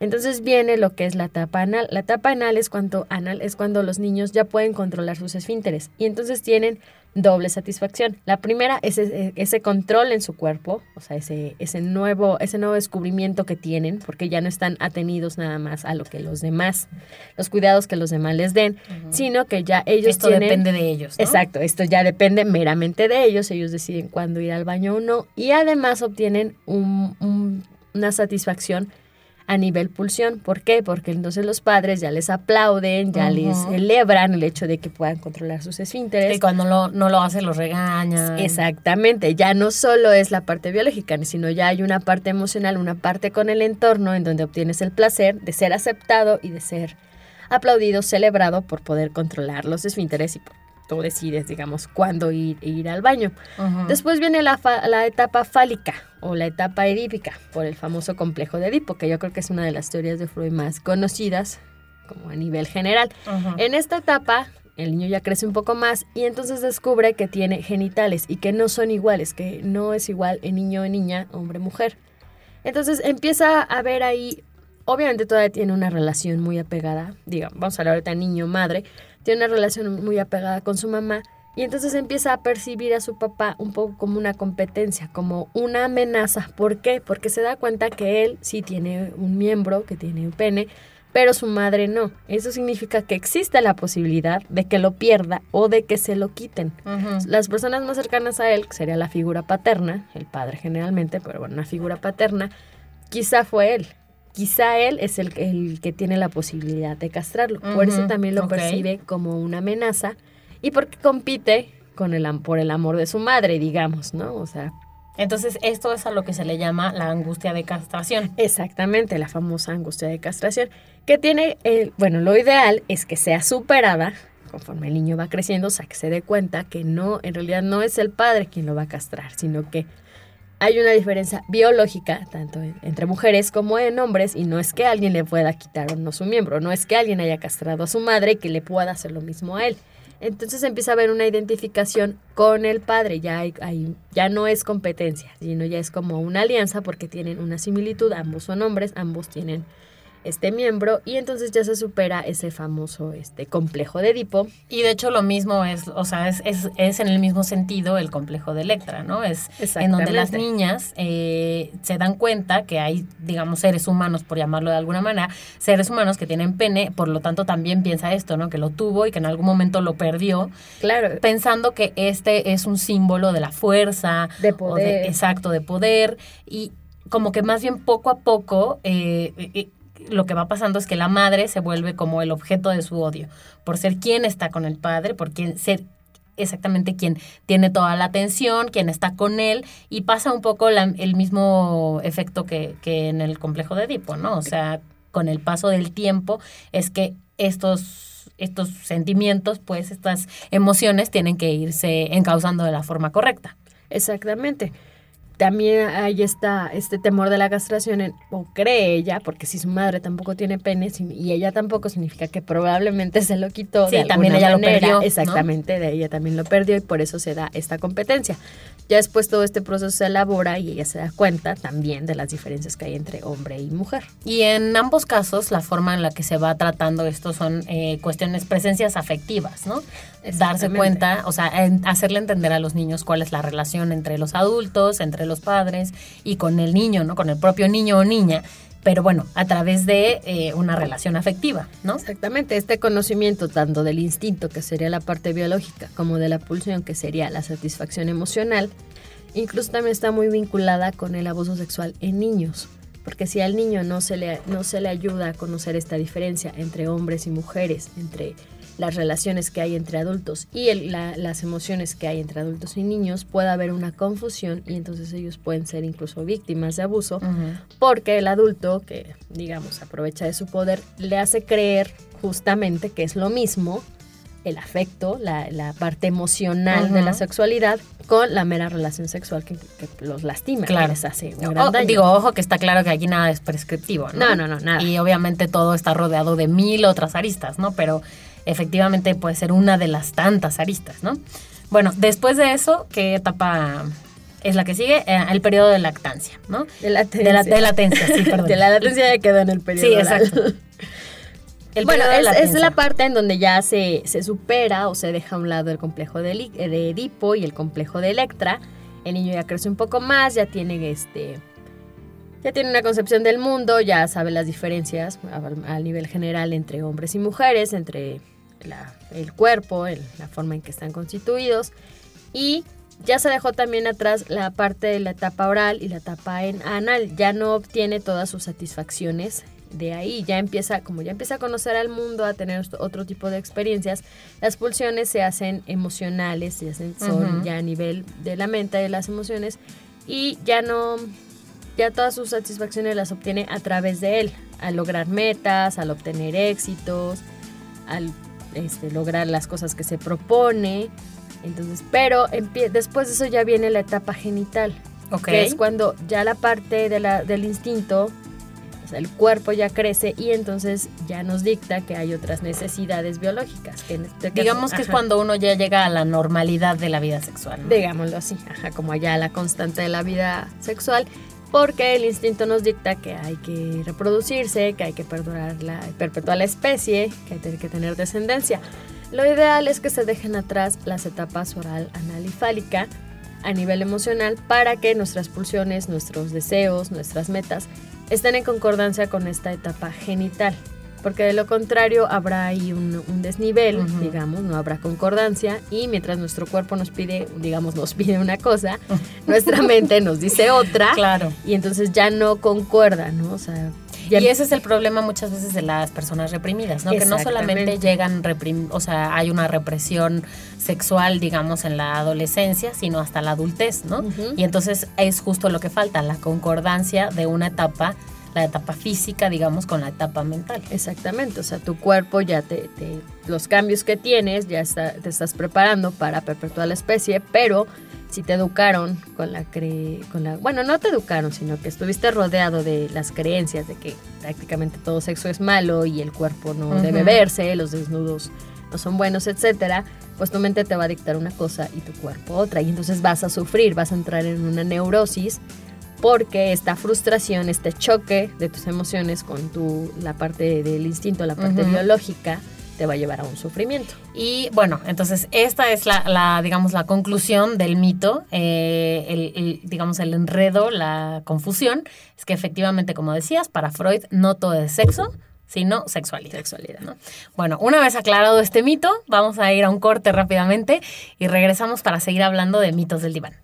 Entonces viene lo que es la etapa anal. La etapa anal es cuando, anal es cuando los niños ya pueden controlar sus esfínteres y entonces tienen doble satisfacción. La primera es ese, ese control en su cuerpo, o sea, ese, ese, nuevo, ese nuevo descubrimiento que tienen, porque ya no están atenidos nada más a lo que los demás, los cuidados que los demás les den, sino que ya ellos Esto tienen... depende de ellos, ¿no? Exacto, esto ya depende meramente de ellos, ellos deciden cuándo ir al baño o no, y además obtienen un- un- una satisfacción a nivel pulsión. ¿Por qué? Porque entonces los padres ya les aplauden, ya les celebran el hecho de que puedan controlar sus esfínteres. Y cuando lo- no lo hace, los regañan. Exactamente, ya no solo es la parte biológica, sino ya hay una parte emocional, una parte con el entorno en donde obtienes el placer de ser aceptado y de ser aplaudido, celebrado por poder controlar los esfínteres y por- tú decides, digamos, cuándo ir, ir al baño. Después viene la, fa- la etapa fálica o la etapa edípica por el famoso complejo de Edipo, que yo creo que es una de las teorías de Freud más conocidas como a nivel general. En esta etapa, el niño ya crece un poco más y entonces descubre que tiene genitales y que no son iguales, que no es igual en niño o niña, hombre mujer. Entonces empieza a ver ahí, obviamente todavía tiene una relación muy apegada, digamos, vamos a hablar ahorita niño-madre, tiene una relación muy apegada con su mamá y entonces empieza a percibir a su papá un poco como una competencia, como una amenaza. ¿Por qué? Porque se da cuenta que él sí tiene un miembro, que tiene un pene, pero su madre no. Eso significa que existe la posibilidad de que lo pierda o de que se lo quiten. Ujú. Las personas más cercanas a él, que sería la figura paterna, el padre generalmente, pero bueno, una figura paterna, quizá fue él. Quizá él es el, el que tiene la posibilidad de castrarlo. Por eso también lo percibe como una amenaza y porque compite con el, por el amor de su madre, digamos, ¿no? O sea, Entonces, esto es a lo que se le llama la angustia de castración. Exactamente, la famosa angustia de castración, que tiene, el, bueno, lo ideal es que sea superada conforme el niño va creciendo, o sea, que se dé cuenta que no, en realidad no es el padre quien lo va a castrar, sino que hay una diferencia biológica, tanto en- entre mujeres como en hombres, y no es que alguien le pueda quitar o no su miembro, no es que alguien haya castrado a su madre y que le pueda hacer lo mismo a él. Entonces empieza a haber una identificación con el padre, ya, hay, hay- ya no es competencia, sino ya es como una alianza porque tienen una similitud, ambos son hombres, ambos tienen este miembro y entonces ya se supera ese famoso este complejo de Edipo. Y de hecho lo mismo es, o sea, es, es, es en el mismo sentido el complejo de Electra, ¿no? Es en donde las niñas eh, se dan cuenta que hay, digamos, seres humanos, por llamarlo de alguna manera, seres humanos que tienen pene, por lo tanto también piensa esto, ¿no? Que lo tuvo y que en algún momento lo perdió, Claro, pensando que este es un símbolo de la fuerza, de o poder. exacto, de poder, y como que más bien poco a poco eh, eh, lo que va pasando es que la madre se vuelve como el objeto de su odio, por ser quien está con el padre, por quien ser exactamente quien tiene toda la atención, quien está con él, y pasa un poco la- el mismo efecto que, que en el complejo de Edipo, ¿no? O sea, con el paso del tiempo es que estos, estos sentimientos, pues estas emociones tienen que irse encauzando de la forma correcta. Exactamente. También hay esta, este temor de la castración, en- o cree ella, porque si su madre tampoco tiene pene y ella tampoco, significa que probablemente se lo quitó. Sí, de también ella lo perdió, ¿no? Exactamente, de ella también lo perdió y por eso se da esta competencia. Ya después todo este proceso se elabora y ella se da cuenta también de las diferencias que hay entre hombre y mujer. Y en ambos casos, la forma en la que se va tratando esto son eh, cuestiones, presencias afectivas, ¿no? Darse cuenta, o sea, en- hacerle entender a los niños cuál es la relación entre los adultos, entre los padres y con el niño, ¿no? Con el propio niño o niña, pero bueno, a través de eh, una relación afectiva, ¿no? Exactamente, este conocimiento tanto del instinto, que sería la parte biológica, como de la pulsión, que sería la satisfacción emocional, incluso también está muy vinculada con el abuso sexual en niños. Porque si al niño no se le, no se le ayuda a conocer esta diferencia entre hombres y mujeres, entre las relaciones que hay entre adultos y el- la- las emociones que hay entre adultos y niños, puede haber una confusión y entonces ellos pueden ser incluso víctimas de abuso porque el adulto, que digamos aprovecha de su poder, le hace creer justamente que es lo mismo el afecto, la, la parte emocional de la sexualidad con la mera relación sexual que, que los lastima, Claro. que les hace un O- gran daño. digo, ojo que está claro que aquí nada es prescriptivo, ¿no? No, no, no, nada. Y obviamente todo está rodeado de mil otras aristas, ¿no? Pero efectivamente puede ser una de las tantas aristas, ¿no? Bueno, después de eso, ¿qué etapa es la que sigue? Eh, el periodo de lactancia, ¿no? de latencia. De, la, de latencia, sí, perdón. De la latencia ya quedó en el periodo. Sí, exacto. <laughs> El bueno, es, es la parte en donde ya se, se supera o se deja a un lado el complejo de, Eli- de Edipo y el complejo de Electra. El niño ya crece un poco más, ya tiene este. Ya tiene una concepción del mundo, ya sabe las diferencias a, a nivel general entre hombres y mujeres, entre la- el cuerpo, el- la forma en que están constituidos. Y ya se dejó también atrás la parte de la etapa oral y la etapa en anal. Ya no obtiene todas sus satisfacciones de ahí. Ya empieza, como ya empieza a conocer al mundo, a tener otro- tipo de experiencias, las pulsiones se hacen emocionales, se hacen, son ya a nivel de la mente, de las emociones, y ya no, ya todas sus satisfacciones las obtiene a través de él, al lograr metas, al obtener éxitos, al este, lograr las cosas que se propone. Entonces, pero después de eso ya viene la etapa genital, Ok. que es cuando ya la parte de la, del instinto, o sea, el cuerpo ya crece y entonces ya nos dicta que hay otras necesidades biológicas. Que en este caso- Digamos que es cuando uno ya llega a la normalidad de la vida sexual. ¿no? Digámoslo así, ajá, como ya la constante de la vida sexual, porque el instinto nos dicta que hay que reproducirse, que hay que perdurar la, perpetuar la especie, que hay que tener descendencia. Lo ideal es que se dejen atrás las etapas oral, anal y fálica a nivel emocional para que nuestras pulsiones, nuestros deseos, nuestras metas estén en concordancia con esta etapa genital. Porque de lo contrario habrá ahí un, un desnivel, digamos, no habrá concordancia y mientras nuestro cuerpo nos pide, digamos, nos <laughs> pide una cosa, <laughs> nuestra mente nos dice otra Claro. y entonces ya no concuerda, ¿no? O sea, Y ese es el problema muchas veces de las personas reprimidas, ¿no? Que no solamente llegan reprim o sea, hay una represión sexual, digamos, en la adolescencia, sino hasta la adultez, ¿no? Y entonces es justo lo que falta, la concordancia de una etapa, la etapa física, digamos, con la etapa mental. Exactamente, o sea, tu cuerpo ya te, te- los cambios que tienes, ya está- te estás preparando para perpetuar la especie, pero si te educaron con la cre con la bueno, no te educaron, sino que estuviste rodeado de las creencias de que prácticamente todo sexo es malo y el cuerpo no debe verse, los desnudos no son buenos, etcétera, pues tu mente te va a dictar una cosa y tu cuerpo otra y entonces vas a sufrir, vas a entrar en una neurosis porque esta frustración, este choque de tus emociones con tu, la parte del instinto, la parte biológica, te va a llevar a un sufrimiento. Y bueno, entonces esta es la, la, digamos, la conclusión del mito, eh, el, el, digamos, el enredo, la confusión, es que efectivamente, como decías, para Freud no todo es sexo, sino sexualidad. Sexualidad. ¿no? Bueno, una vez aclarado este mito, vamos a ir a un corte rápidamente y regresamos para seguir hablando de mitos del diván.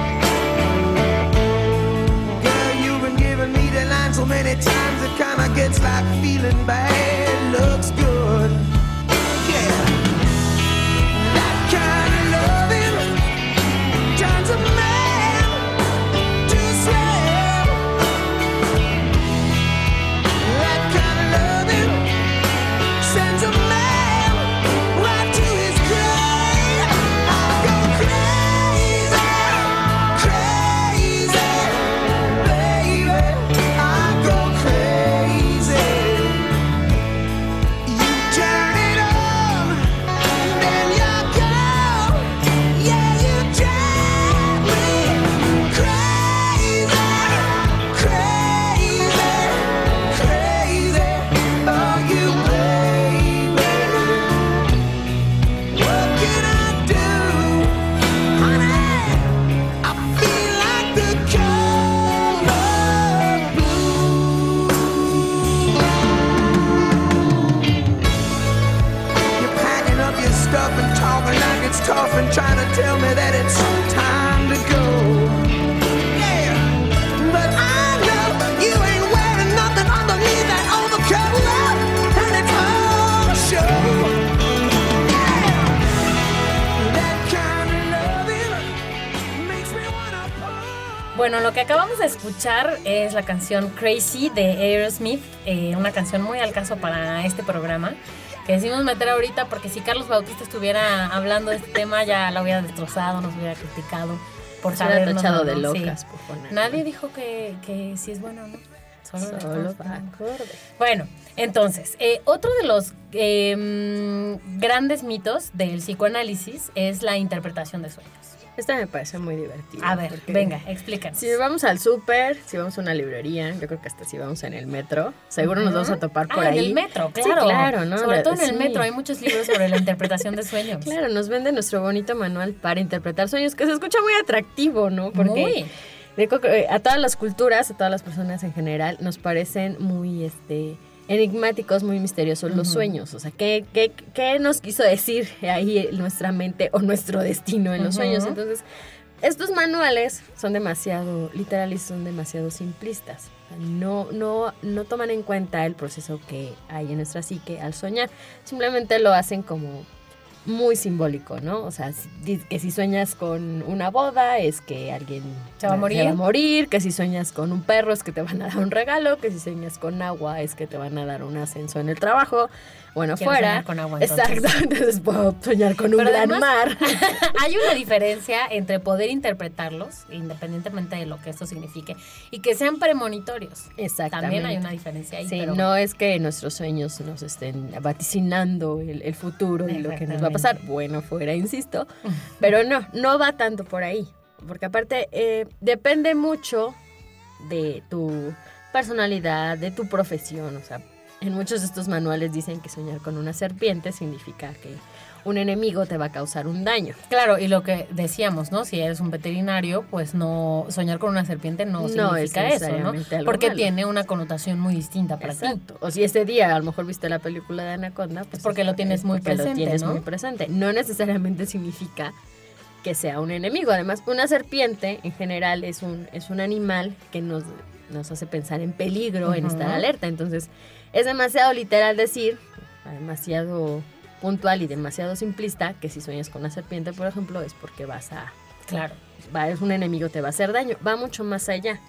Many times it kinda gets like feeling bad looks good. Bueno, lo que acabamos de escuchar es la canción Crazy de Aerosmith, eh, una canción muy al caso para este programa. Que decidimos meter ahorita porque si Carlos Bautista estuviera hablando de este tema ya lo hubiera destrozado, nos hubiera criticado por sabernos tachado de no, sí. locas por poner. Nadie dijo que, que si es bueno o no. Solo, Solo acorde. Bueno, entonces, eh, otro de los eh, mm, grandes mitos del psicoanálisis es la interpretación de sueños. Esta me parece muy divertida. A ver, venga, explícanos. Si vamos al súper, si vamos a una librería, yo creo que hasta si vamos en el metro, seguro nos vamos a topar por ah, ahí. en el metro, Sí, claro. claro, ¿no? Sobre todo en el metro hay muchos libros sobre la interpretación de sueños. <laughs> Claro, nos vende nuestro bonito manual para interpretar sueños, que se escucha muy atractivo, ¿no? Porque Muy. eh, a todas las culturas, a todas las personas en general, nos parecen muy este enigmáticos, muy misteriosos los sueños. O sea, ¿qué, qué, qué nos quiso decir ahí nuestra mente o nuestro destino en los sueños? Entonces, estos manuales son demasiado literales, son demasiado simplistas. No, no, no toman en cuenta el proceso que hay en nuestra psique al soñar. Simplemente lo hacen como muy simbólico, ¿no? O sea, que si sueñas con una boda es que alguien ¿Se va a morir? se va a morir, que si sueñas con un perro es que te van a dar un regalo, que si sueñas con agua es que te van a dar un ascenso en el trabajo. Bueno, Quiero fuera. soñar con agua, entonces. Exacto, entonces puedo soñar con un Pero gran además- mar. <laughs> Hay una diferencia entre poder interpretarlos, independientemente de lo que esto signifique, y que sean premonitorios. Exactamente. También hay una diferencia ahí. Sí, pero no es que nuestros sueños nos estén vaticinando el, el futuro y lo que nos va a pasar. Bueno, fuera, insisto. <laughs> Pero no, no va tanto por ahí. Porque aparte, eh, depende mucho de tu personalidad, de tu profesión. O sea, en muchos de estos manuales dicen que soñar con una serpiente significa que un enemigo te va a causar un daño. Claro, y lo que decíamos, ¿no? Si eres un veterinario, pues no soñar con una serpiente no, No significa es eso, ¿no? Porque malo. tiene una connotación muy distinta para ti. Exacto. O si ese día a lo mejor viste la película de Anaconda, pues Es porque lo tienes muy porque lo presente, tienes ¿no? muy presente. No necesariamente significa que sea un enemigo. Además, una serpiente en general es un, es un animal que nos, nos hace pensar en peligro, en Ujú. estar alerta. Entonces, es demasiado literal decir, demasiado puntual y demasiado simplista, que si sueñas con una serpiente, por ejemplo, es porque vas a Claro. va, es un enemigo, te va a hacer daño. Va mucho más allá.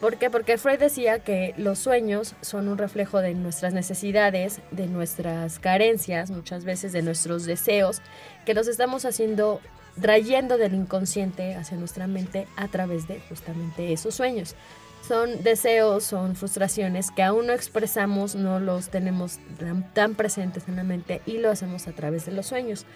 ¿Por qué? Porque Freud decía que los sueños son un reflejo de nuestras necesidades, de nuestras carencias, muchas veces de nuestros deseos, que los estamos haciendo, trayendo del inconsciente hacia nuestra mente a través de justamente esos sueños. Son deseos, son frustraciones que aún no expresamos, no los tenemos tan, tan presentes en la mente y lo hacemos a través de los sueños.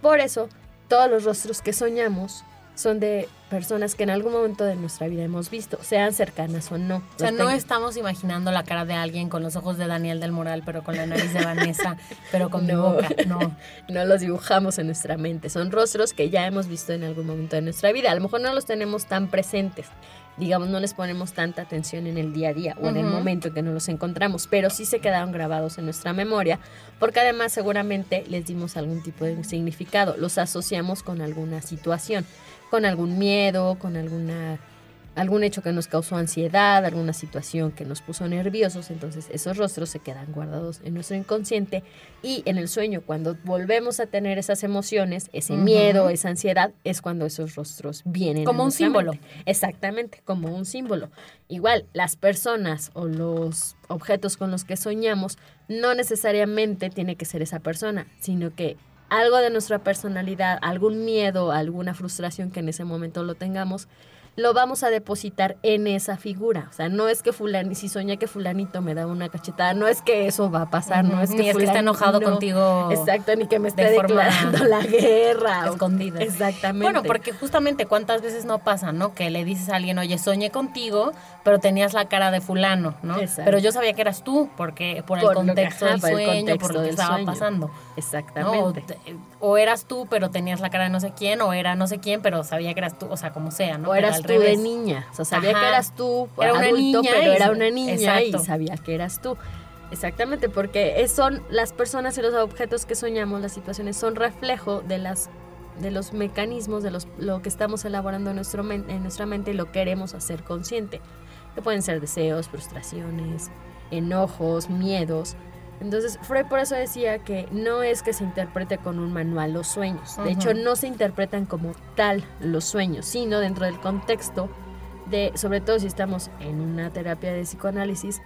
Por eso, todos los rostros que soñamos son de personas que en algún momento de nuestra vida hemos visto, sean cercanas o no. O sea, no tengo- estamos imaginando la cara de alguien con los ojos de Daniel del Moral, pero con la nariz de Vanessa, pero con mi No. boca. No. <laughs> no los dibujamos en nuestra mente. Son rostros que ya hemos visto en algún momento de nuestra vida. A lo mejor no los tenemos tan presentes. Digamos, no les ponemos tanta atención en el día a día o en el momento en que nos los encontramos, pero sí se quedaron grabados en nuestra memoria, porque además seguramente les dimos algún tipo de significado. Los asociamos con alguna situación, con algún miedo, con alguna algún hecho que nos causó ansiedad, alguna situación que nos puso nerviosos, entonces esos rostros se quedan guardados en nuestro inconsciente y en el sueño cuando volvemos a tener esas emociones, ese miedo, esa ansiedad, es cuando esos rostros vienen. Como un símbolo. mente. Exactamente, como un símbolo. Igual, las personas o los objetos con los que soñamos no necesariamente tiene que ser esa persona, sino que algo de nuestra personalidad, algún miedo, alguna frustración que en ese momento lo tengamos, lo vamos a depositar en esa figura. O sea, no es que fulani, si soñé que fulanito me da una cachetada, no es que eso va a pasar, no es Ni que es que esté fulani- enojado no. contigo Exacto, ni que me esté de forma declarando la guerra. o- escondida. Exactamente. Bueno, porque justamente cuántas veces no pasa, ¿no? Que le dices a alguien, oye, soñé contigo, pero tenías la cara de fulano, ¿no? Exacto. Pero yo sabía que eras tú, porque por el que- contexto ajá, del por el sueño, contexto por lo que estaba sueño. pasando. Exactamente. te- o eras tú, pero tenías la cara de no sé quién, o era no sé quién, pero sabía que eras tú, o sea, como sea, ¿no? O eras tú revés. de niña. O sea, sabía Ajá. que eras tú Era una adulto, niña pero y- era una niña exacto. y sabía que eras tú. Exactamente, porque son las personas y los objetos que soñamos, las situaciones, son reflejo de las de los mecanismos, de los, lo que estamos elaborando en, nuestro men- en nuestra mente y lo queremos hacer consciente. Que pueden ser deseos, frustraciones, enojos, miedos. Entonces, Freud por eso decía que no es que se interprete con un manual los sueños. De hecho, no se interpretan como tal los sueños, sino dentro del contexto de, sobre todo si estamos en una terapia de psicoanálisis,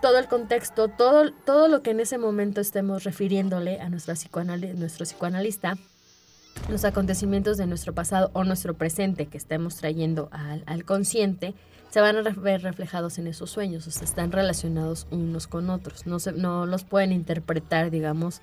todo el contexto, todo, todo lo que en ese momento estemos refiriéndole a nuestra psicoanali- nuestro psicoanalista, los acontecimientos de nuestro pasado o nuestro presente que estemos trayendo al, al consciente, se van a ver reflejados en esos sueños, o sea, están relacionados unos con otros, no, se, no los pueden interpretar, digamos,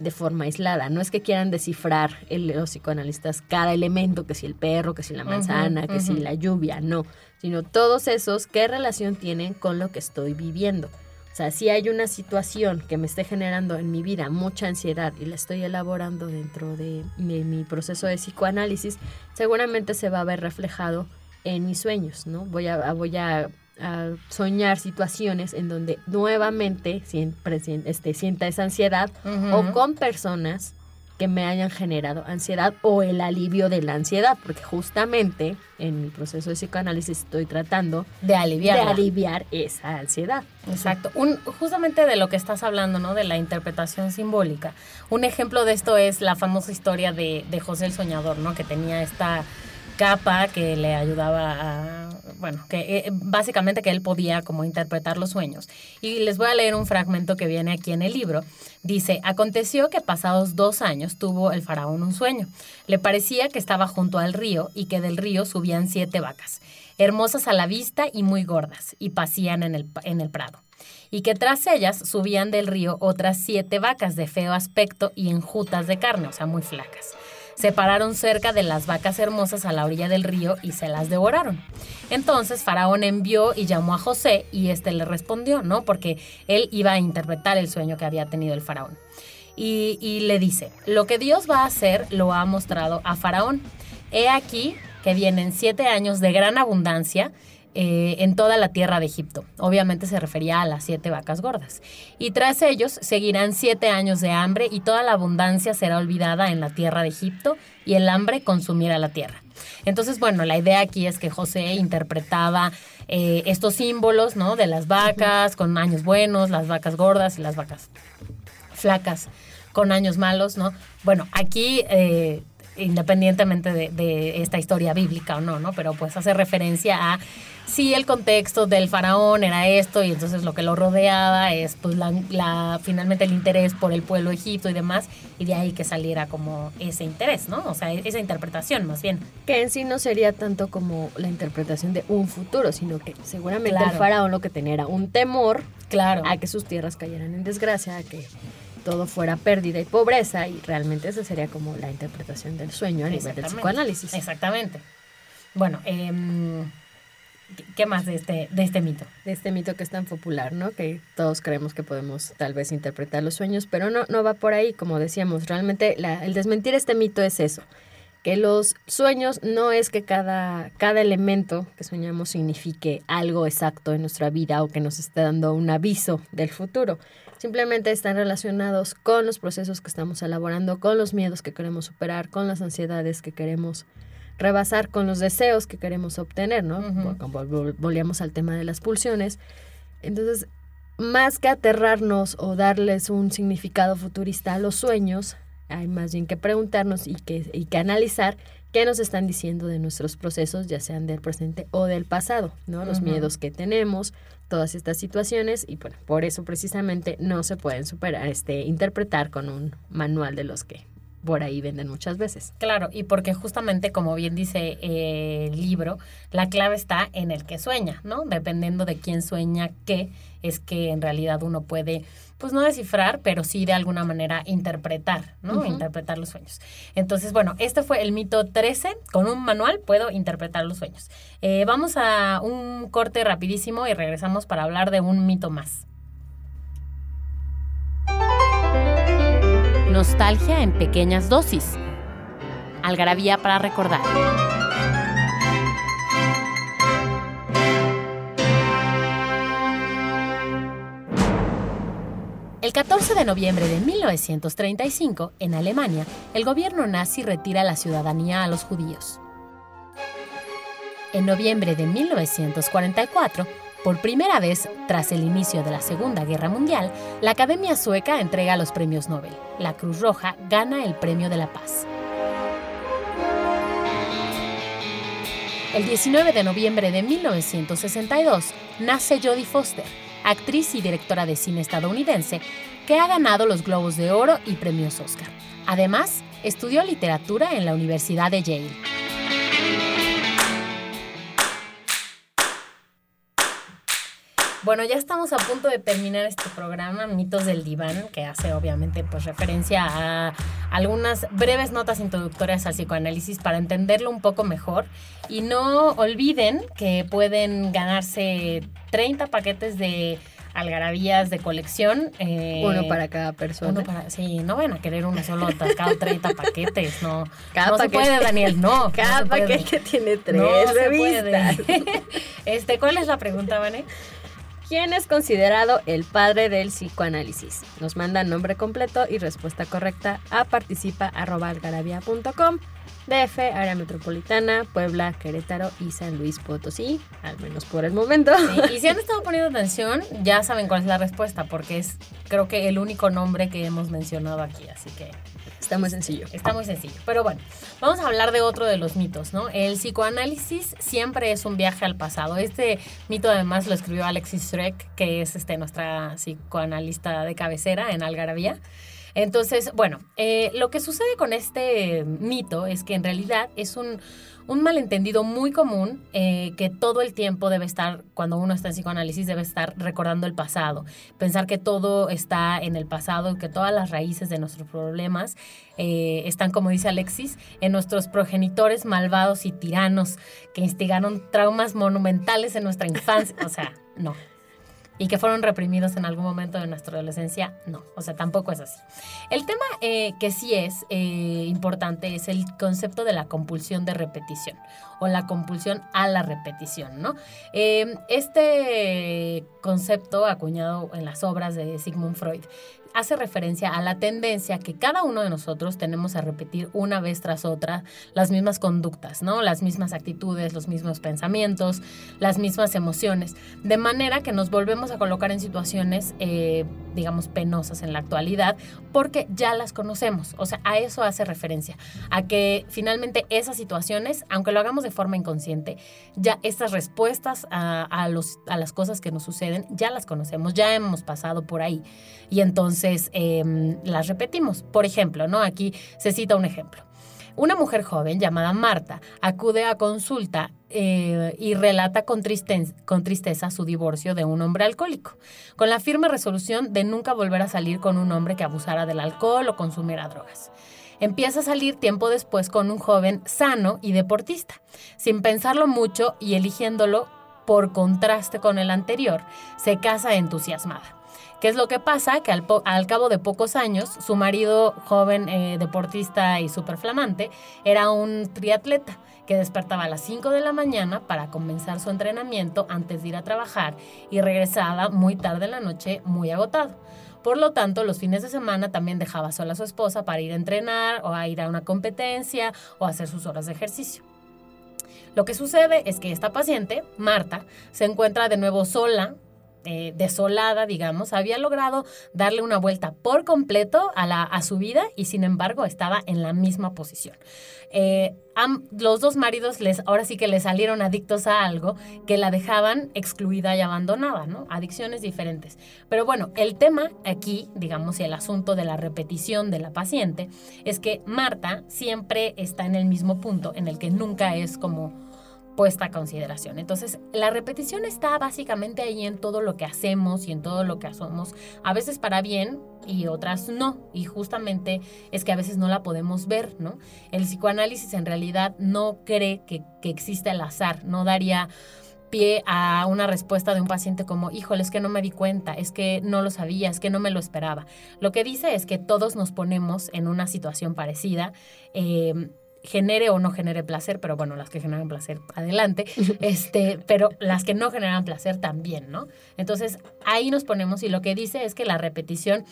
de forma aislada. No es que quieran descifrar el- los psicoanalistas cada elemento, que si el perro, que si la manzana, que si la lluvia, no, sino todos esos, qué relación tienen con lo que estoy viviendo. O sea, si hay una situación que me esté generando en mi vida mucha ansiedad y la estoy elaborando dentro de mi, mi proceso de psicoanálisis, seguramente se va a ver reflejado en mis sueños, ¿no? Voy a, voy a, a soñar situaciones en donde nuevamente siempre este, sienta esa ansiedad o con personas que me hayan generado ansiedad o el alivio de la ansiedad, porque justamente en mi proceso de psicoanálisis estoy tratando De aliviar. de aliviar esa ansiedad. Exacto. Un, justamente de lo que estás hablando, ¿no? De la interpretación simbólica. Un ejemplo de esto es la famosa historia de, de José el Soñador, ¿no? Que tenía esta capa que le ayudaba a, bueno, que eh, básicamente que él podía como interpretar los sueños. Y les voy a leer un fragmento que viene aquí en el libro. Dice, aconteció que pasados dos años tuvo el faraón un sueño. Le parecía que estaba junto al río y que del río subían siete vacas, hermosas a la vista y muy gordas, y pasían en el, en el prado y que tras ellas subían del río otras siete vacas de feo aspecto y enjutas de carne, o sea, muy flacas. Se pararon cerca de las vacas hermosas a la orilla del río y se las devoraron. Entonces Faraón envió y llamó a José y éste le respondió, ¿no? Porque él iba a interpretar el sueño que había tenido el Faraón. Y, y le dice, lo que Dios va a hacer lo ha mostrado a Faraón. He aquí que vienen siete años de gran abundancia eh, en toda la tierra de Egipto. Obviamente se refería a las siete vacas gordas. Y tras ellos seguirán siete años de hambre y toda la abundancia será olvidada en la tierra de Egipto y el hambre consumirá la tierra. Entonces, bueno, la idea aquí es que José interpretaba eh, estos símbolos, ¿no? De las vacas con años buenos, las vacas gordas y las vacas flacas con años malos, ¿no? Bueno, aquí, eh, independientemente de, de esta historia bíblica o no, ¿no? Pero pues hace referencia a sí el contexto del faraón era esto y entonces lo que lo rodeaba es pues la, la- finalmente el interés por el pueblo egipto y demás y de ahí que saliera como ese interés, ¿no? O sea, esa interpretación más bien. Que en sí no sería tanto como la interpretación de un futuro, sino que seguramente Claro. el faraón lo que tenía era un temor Claro. a que sus tierras cayeran en desgracia, a que todo fuera pérdida y pobreza, y realmente esa sería como la interpretación del sueño a nivel del psicoanálisis. Exactamente. Bueno, ¿qué- ¿qué más de este, de este mito? de este mito que es tan popular, ¿no? Que todos creemos que podemos tal vez interpretar los sueños, pero no, no va por ahí, como decíamos. Realmente la- el desmentir este mito es eso, que los sueños no es que cada, cada elemento que soñamos signifique algo exacto en nuestra vida o que nos esté dando un aviso del futuro. Simplemente están relacionados con los procesos que estamos elaborando, con los miedos que queremos superar, con las ansiedades que queremos rebasar, con los deseos que queremos obtener, ¿no? Vol- vol- Volvíamos al tema de las pulsiones. Entonces, más que aterrarnos o darles un significado futurista a los sueños, hay más bien que preguntarnos y que, y que analizar qué nos están diciendo de nuestros procesos, ya sean del presente o del pasado, ¿no? Los miedos que tenemos, todas estas situaciones, y bueno, por eso precisamente no se pueden superar, este, interpretar con un manual de los que por ahí venden muchas veces. Claro, y porque justamente, como bien dice eh, el libro, la clave está en el que sueña, ¿no? Dependiendo de quién sueña qué, es que en realidad uno puede, pues no descifrar, pero sí de alguna manera interpretar, ¿no? Interpretar los sueños. Entonces, bueno, este fue el mito 13. Con un manual puedo interpretar los sueños. Eh, vamos a un corte rapidísimo y regresamos para hablar de un mito más. Nostalgia en pequeñas dosis. Algarabía para recordar. El 14 de noviembre de 1935, en Alemania, el gobierno nazi retira la ciudadanía a los judíos. En noviembre de 1944, por primera vez tras el inicio de la Segunda Guerra Mundial, la Academia Sueca entrega los premios Nobel. La Cruz Roja gana el Premio de la Paz. El 19 de noviembre de 1962 nace Jodie Foster, actriz y directora de cine estadounidense, que ha ganado los Globos de Oro y premios Oscar. Además, estudió literatura en la Universidad de Yale. Bueno, ya estamos a punto de terminar este programa, Mitos del Diván, que hace obviamente pues referencia a algunas breves notas introductorias al psicoanálisis para entenderlo un poco mejor. Y no olviden que pueden ganarse 30 paquetes de algarabías de colección. eh, Uno para cada persona. uno para, sí, no van a querer uno solo cada 30 paquetes, no. Cada no paquete- se puede, Daniel, no. Cada no se paquete tiene tres No se revistas. puede. <laughs> Este, ¿cuál es la pregunta, Vane? ¿Quién es considerado el padre del psicoanálisis? Nos manda nombre completo y respuesta correcta a participa.algarabia.com. DF, área metropolitana, Puebla, Querétaro y San Luis Potosí, al menos por el momento. Y si han estado poniendo atención, ya saben cuál es la respuesta, porque es creo que el único nombre que hemos mencionado aquí, así que Está muy sencillo. Está muy sencillo. Pero bueno, vamos a hablar de otro de los mitos, ¿no? El psicoanálisis siempre es un viaje al pasado. Este mito además lo escribió Alexis Schreck, que es este, nuestra psicoanalista de cabecera en Algarabía. Entonces, bueno, eh, lo que sucede con este mito es que en realidad es un, un malentendido muy común eh, que todo el tiempo debe estar, cuando uno está en psicoanálisis, debe estar recordando el pasado, pensar que todo está en el pasado que todas las raíces de nuestros problemas eh, están, como dice Alexis, en nuestros progenitores malvados y tiranos que instigaron traumas monumentales en nuestra infancia. O sea, no y que fueron reprimidos en algún momento de nuestra adolescencia, no, o sea, tampoco es así. El tema eh, que sí es eh, importante es el concepto de la compulsión de repetición o la compulsión a la repetición, ¿no? Eh, este concepto acuñado en las obras de Sigmund Freud hace referencia a la tendencia que cada uno de nosotros tenemos a repetir una vez tras otra las mismas conductas, ¿no? Las mismas actitudes, los mismos pensamientos, las mismas emociones, de manera que nos volvemos a colocar en situaciones, eh, digamos, penosas en la actualidad, porque ya las conocemos. O sea, a eso hace referencia, a que finalmente esas situaciones, aunque lo hagamos de forma inconsciente, ya estas respuestas a, a los, a las cosas que nos suceden, ya las conocemos, ya hemos pasado por ahí. Y entonces eh, las repetimos. Por ejemplo, ¿no? Aquí se cita un ejemplo. Una mujer joven llamada Marta acude a consulta eh, y relata con, con tristeza su divorcio de un hombre alcohólico, con la firme resolución de nunca volver a salir con un hombre que abusara del alcohol o consumiera drogas. Empieza a salir tiempo después con un joven sano y deportista, sin pensarlo mucho y eligiéndolo por contraste con el anterior, se casa entusiasmada. ¿Qué es lo que pasa? Que al, al cabo de pocos años, su marido, joven eh, deportista y súper flamante, era un triatleta que despertaba a las 5 de la mañana para comenzar su entrenamiento antes de ir a trabajar y regresaba muy tarde en la noche muy agotado. Por lo tanto, los fines de semana también dejaba sola a su esposa para ir a entrenar o a ir a una competencia o a hacer sus horas de ejercicio. Lo que sucede es que esta paciente, Marta, se encuentra de nuevo sola, eh, desolada, digamos, había logrado darle una vuelta por completo a, la, a su vida y sin embargo estaba en la misma posición. Eh, los dos maridos les, ahora sí que le salieron adictos a algo que la dejaban excluida y abandonada, ¿no? Adicciones diferentes. Pero bueno, el tema aquí, digamos, el asunto de la repetición de la paciente, es que Marta siempre está en el mismo punto en el que nunca es como puesta a consideración. Entonces, la repetición está básicamente ahí en todo lo que hacemos y en todo lo que hacemos, a veces para bien y otras no. Y justamente es que a veces no la podemos ver, ¿no? El psicoanálisis en realidad no cree que, que exista el azar, no daría pie a una respuesta de un paciente como, híjole, es que no me di cuenta, es que no lo sabía, es que no me lo esperaba. Lo que dice es que todos nos ponemos en una situación parecida. eh, genere o no genere placer, pero bueno, las que generan placer, adelante, <laughs> este, pero las que no generan placer también, ¿no? Entonces, ahí nos ponemos y lo que dice es que la repetición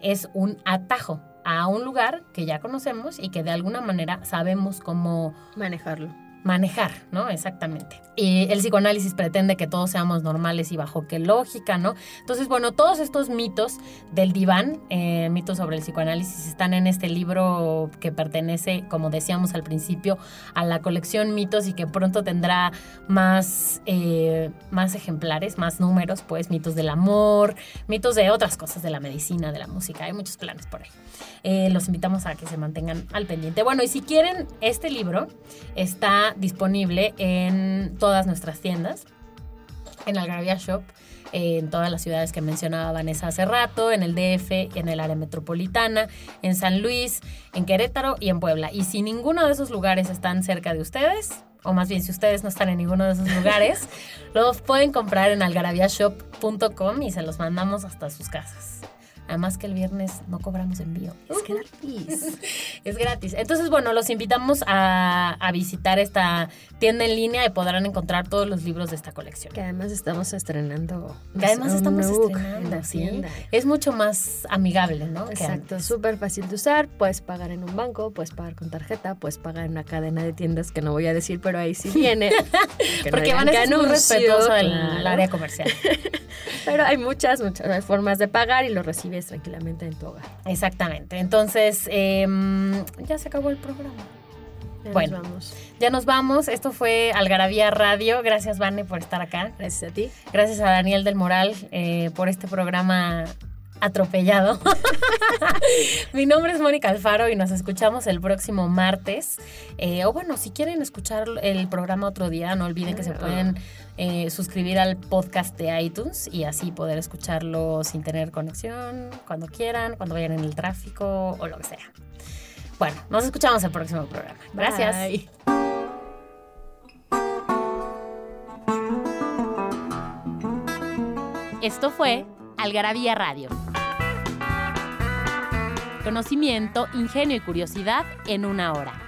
es un atajo a un lugar que ya conocemos y que de alguna manera sabemos cómo Manejarlo. Manejar, ¿no? Exactamente. Y el psicoanálisis pretende que todos seamos normales y bajo qué lógica, ¿no? Entonces, bueno, todos estos mitos del diván, eh, mitos sobre el psicoanálisis, están en este libro que pertenece, como decíamos al principio, a la colección mitos y que pronto tendrá más, eh, más ejemplares, más números, pues mitos del amor, mitos de otras cosas, de la medicina, de la música, hay muchos planes por ahí. Eh, los invitamos a que se mantengan al pendiente. Bueno, y si quieren, este libro está disponible en todas nuestras tiendas, en Algarabía Shop, en todas las ciudades que mencionaba Vanessa hace rato, en el DF, en el área metropolitana, en San Luis, en Querétaro y en Puebla. Y si ninguno de esos lugares están cerca de ustedes, o más bien si ustedes no están en ninguno de esos lugares, <laughs> los pueden comprar en algarabiashop.com y se los mandamos hasta sus casas. Además que el viernes no cobramos envío. Es gratis. <laughs> Es gratis. Entonces, bueno, los invitamos a, a visitar esta tienda en línea y podrán encontrar todos los libros de esta colección. Que además estamos estrenando. Que además estamos estrenando, en ¿sí? Es mucho más amigable, ¿no? Exacto, súper fácil de usar. Puedes pagar en un banco, puedes pagar con tarjeta, puedes pagar en una cadena de tiendas que no voy a decir, pero ahí sí viene. <laughs> No Porque Vanessa que es muy respetuosa del área comercial. <laughs> Pero hay muchas, muchas formas de pagar y lo tranquilamente en tu hogar. Exactamente. Entonces, em, ya se acabó el programa. Ya Bueno. nos vamos. Ya nos vamos. Esto fue Algarabía Radio. Gracias, Vane, por estar acá. Gracias a ti. Gracias a Daniel del Moral eh, por este programa atropellado. <laughs> Mi nombre es Mónica Alfaro y nos escuchamos el próximo martes. Eh, o bueno, si quieren escuchar el programa otro día, no olviden que se pueden eh, suscribir al podcast de iTunes y así poder escucharlo sin tener conexión, cuando quieran, cuando vayan en el tráfico o lo que sea. Bueno, nos escuchamos el próximo programa. Gracias. Bye. Esto fue Algarabía Radio. Conocimiento, ingenio y curiosidad en una hora.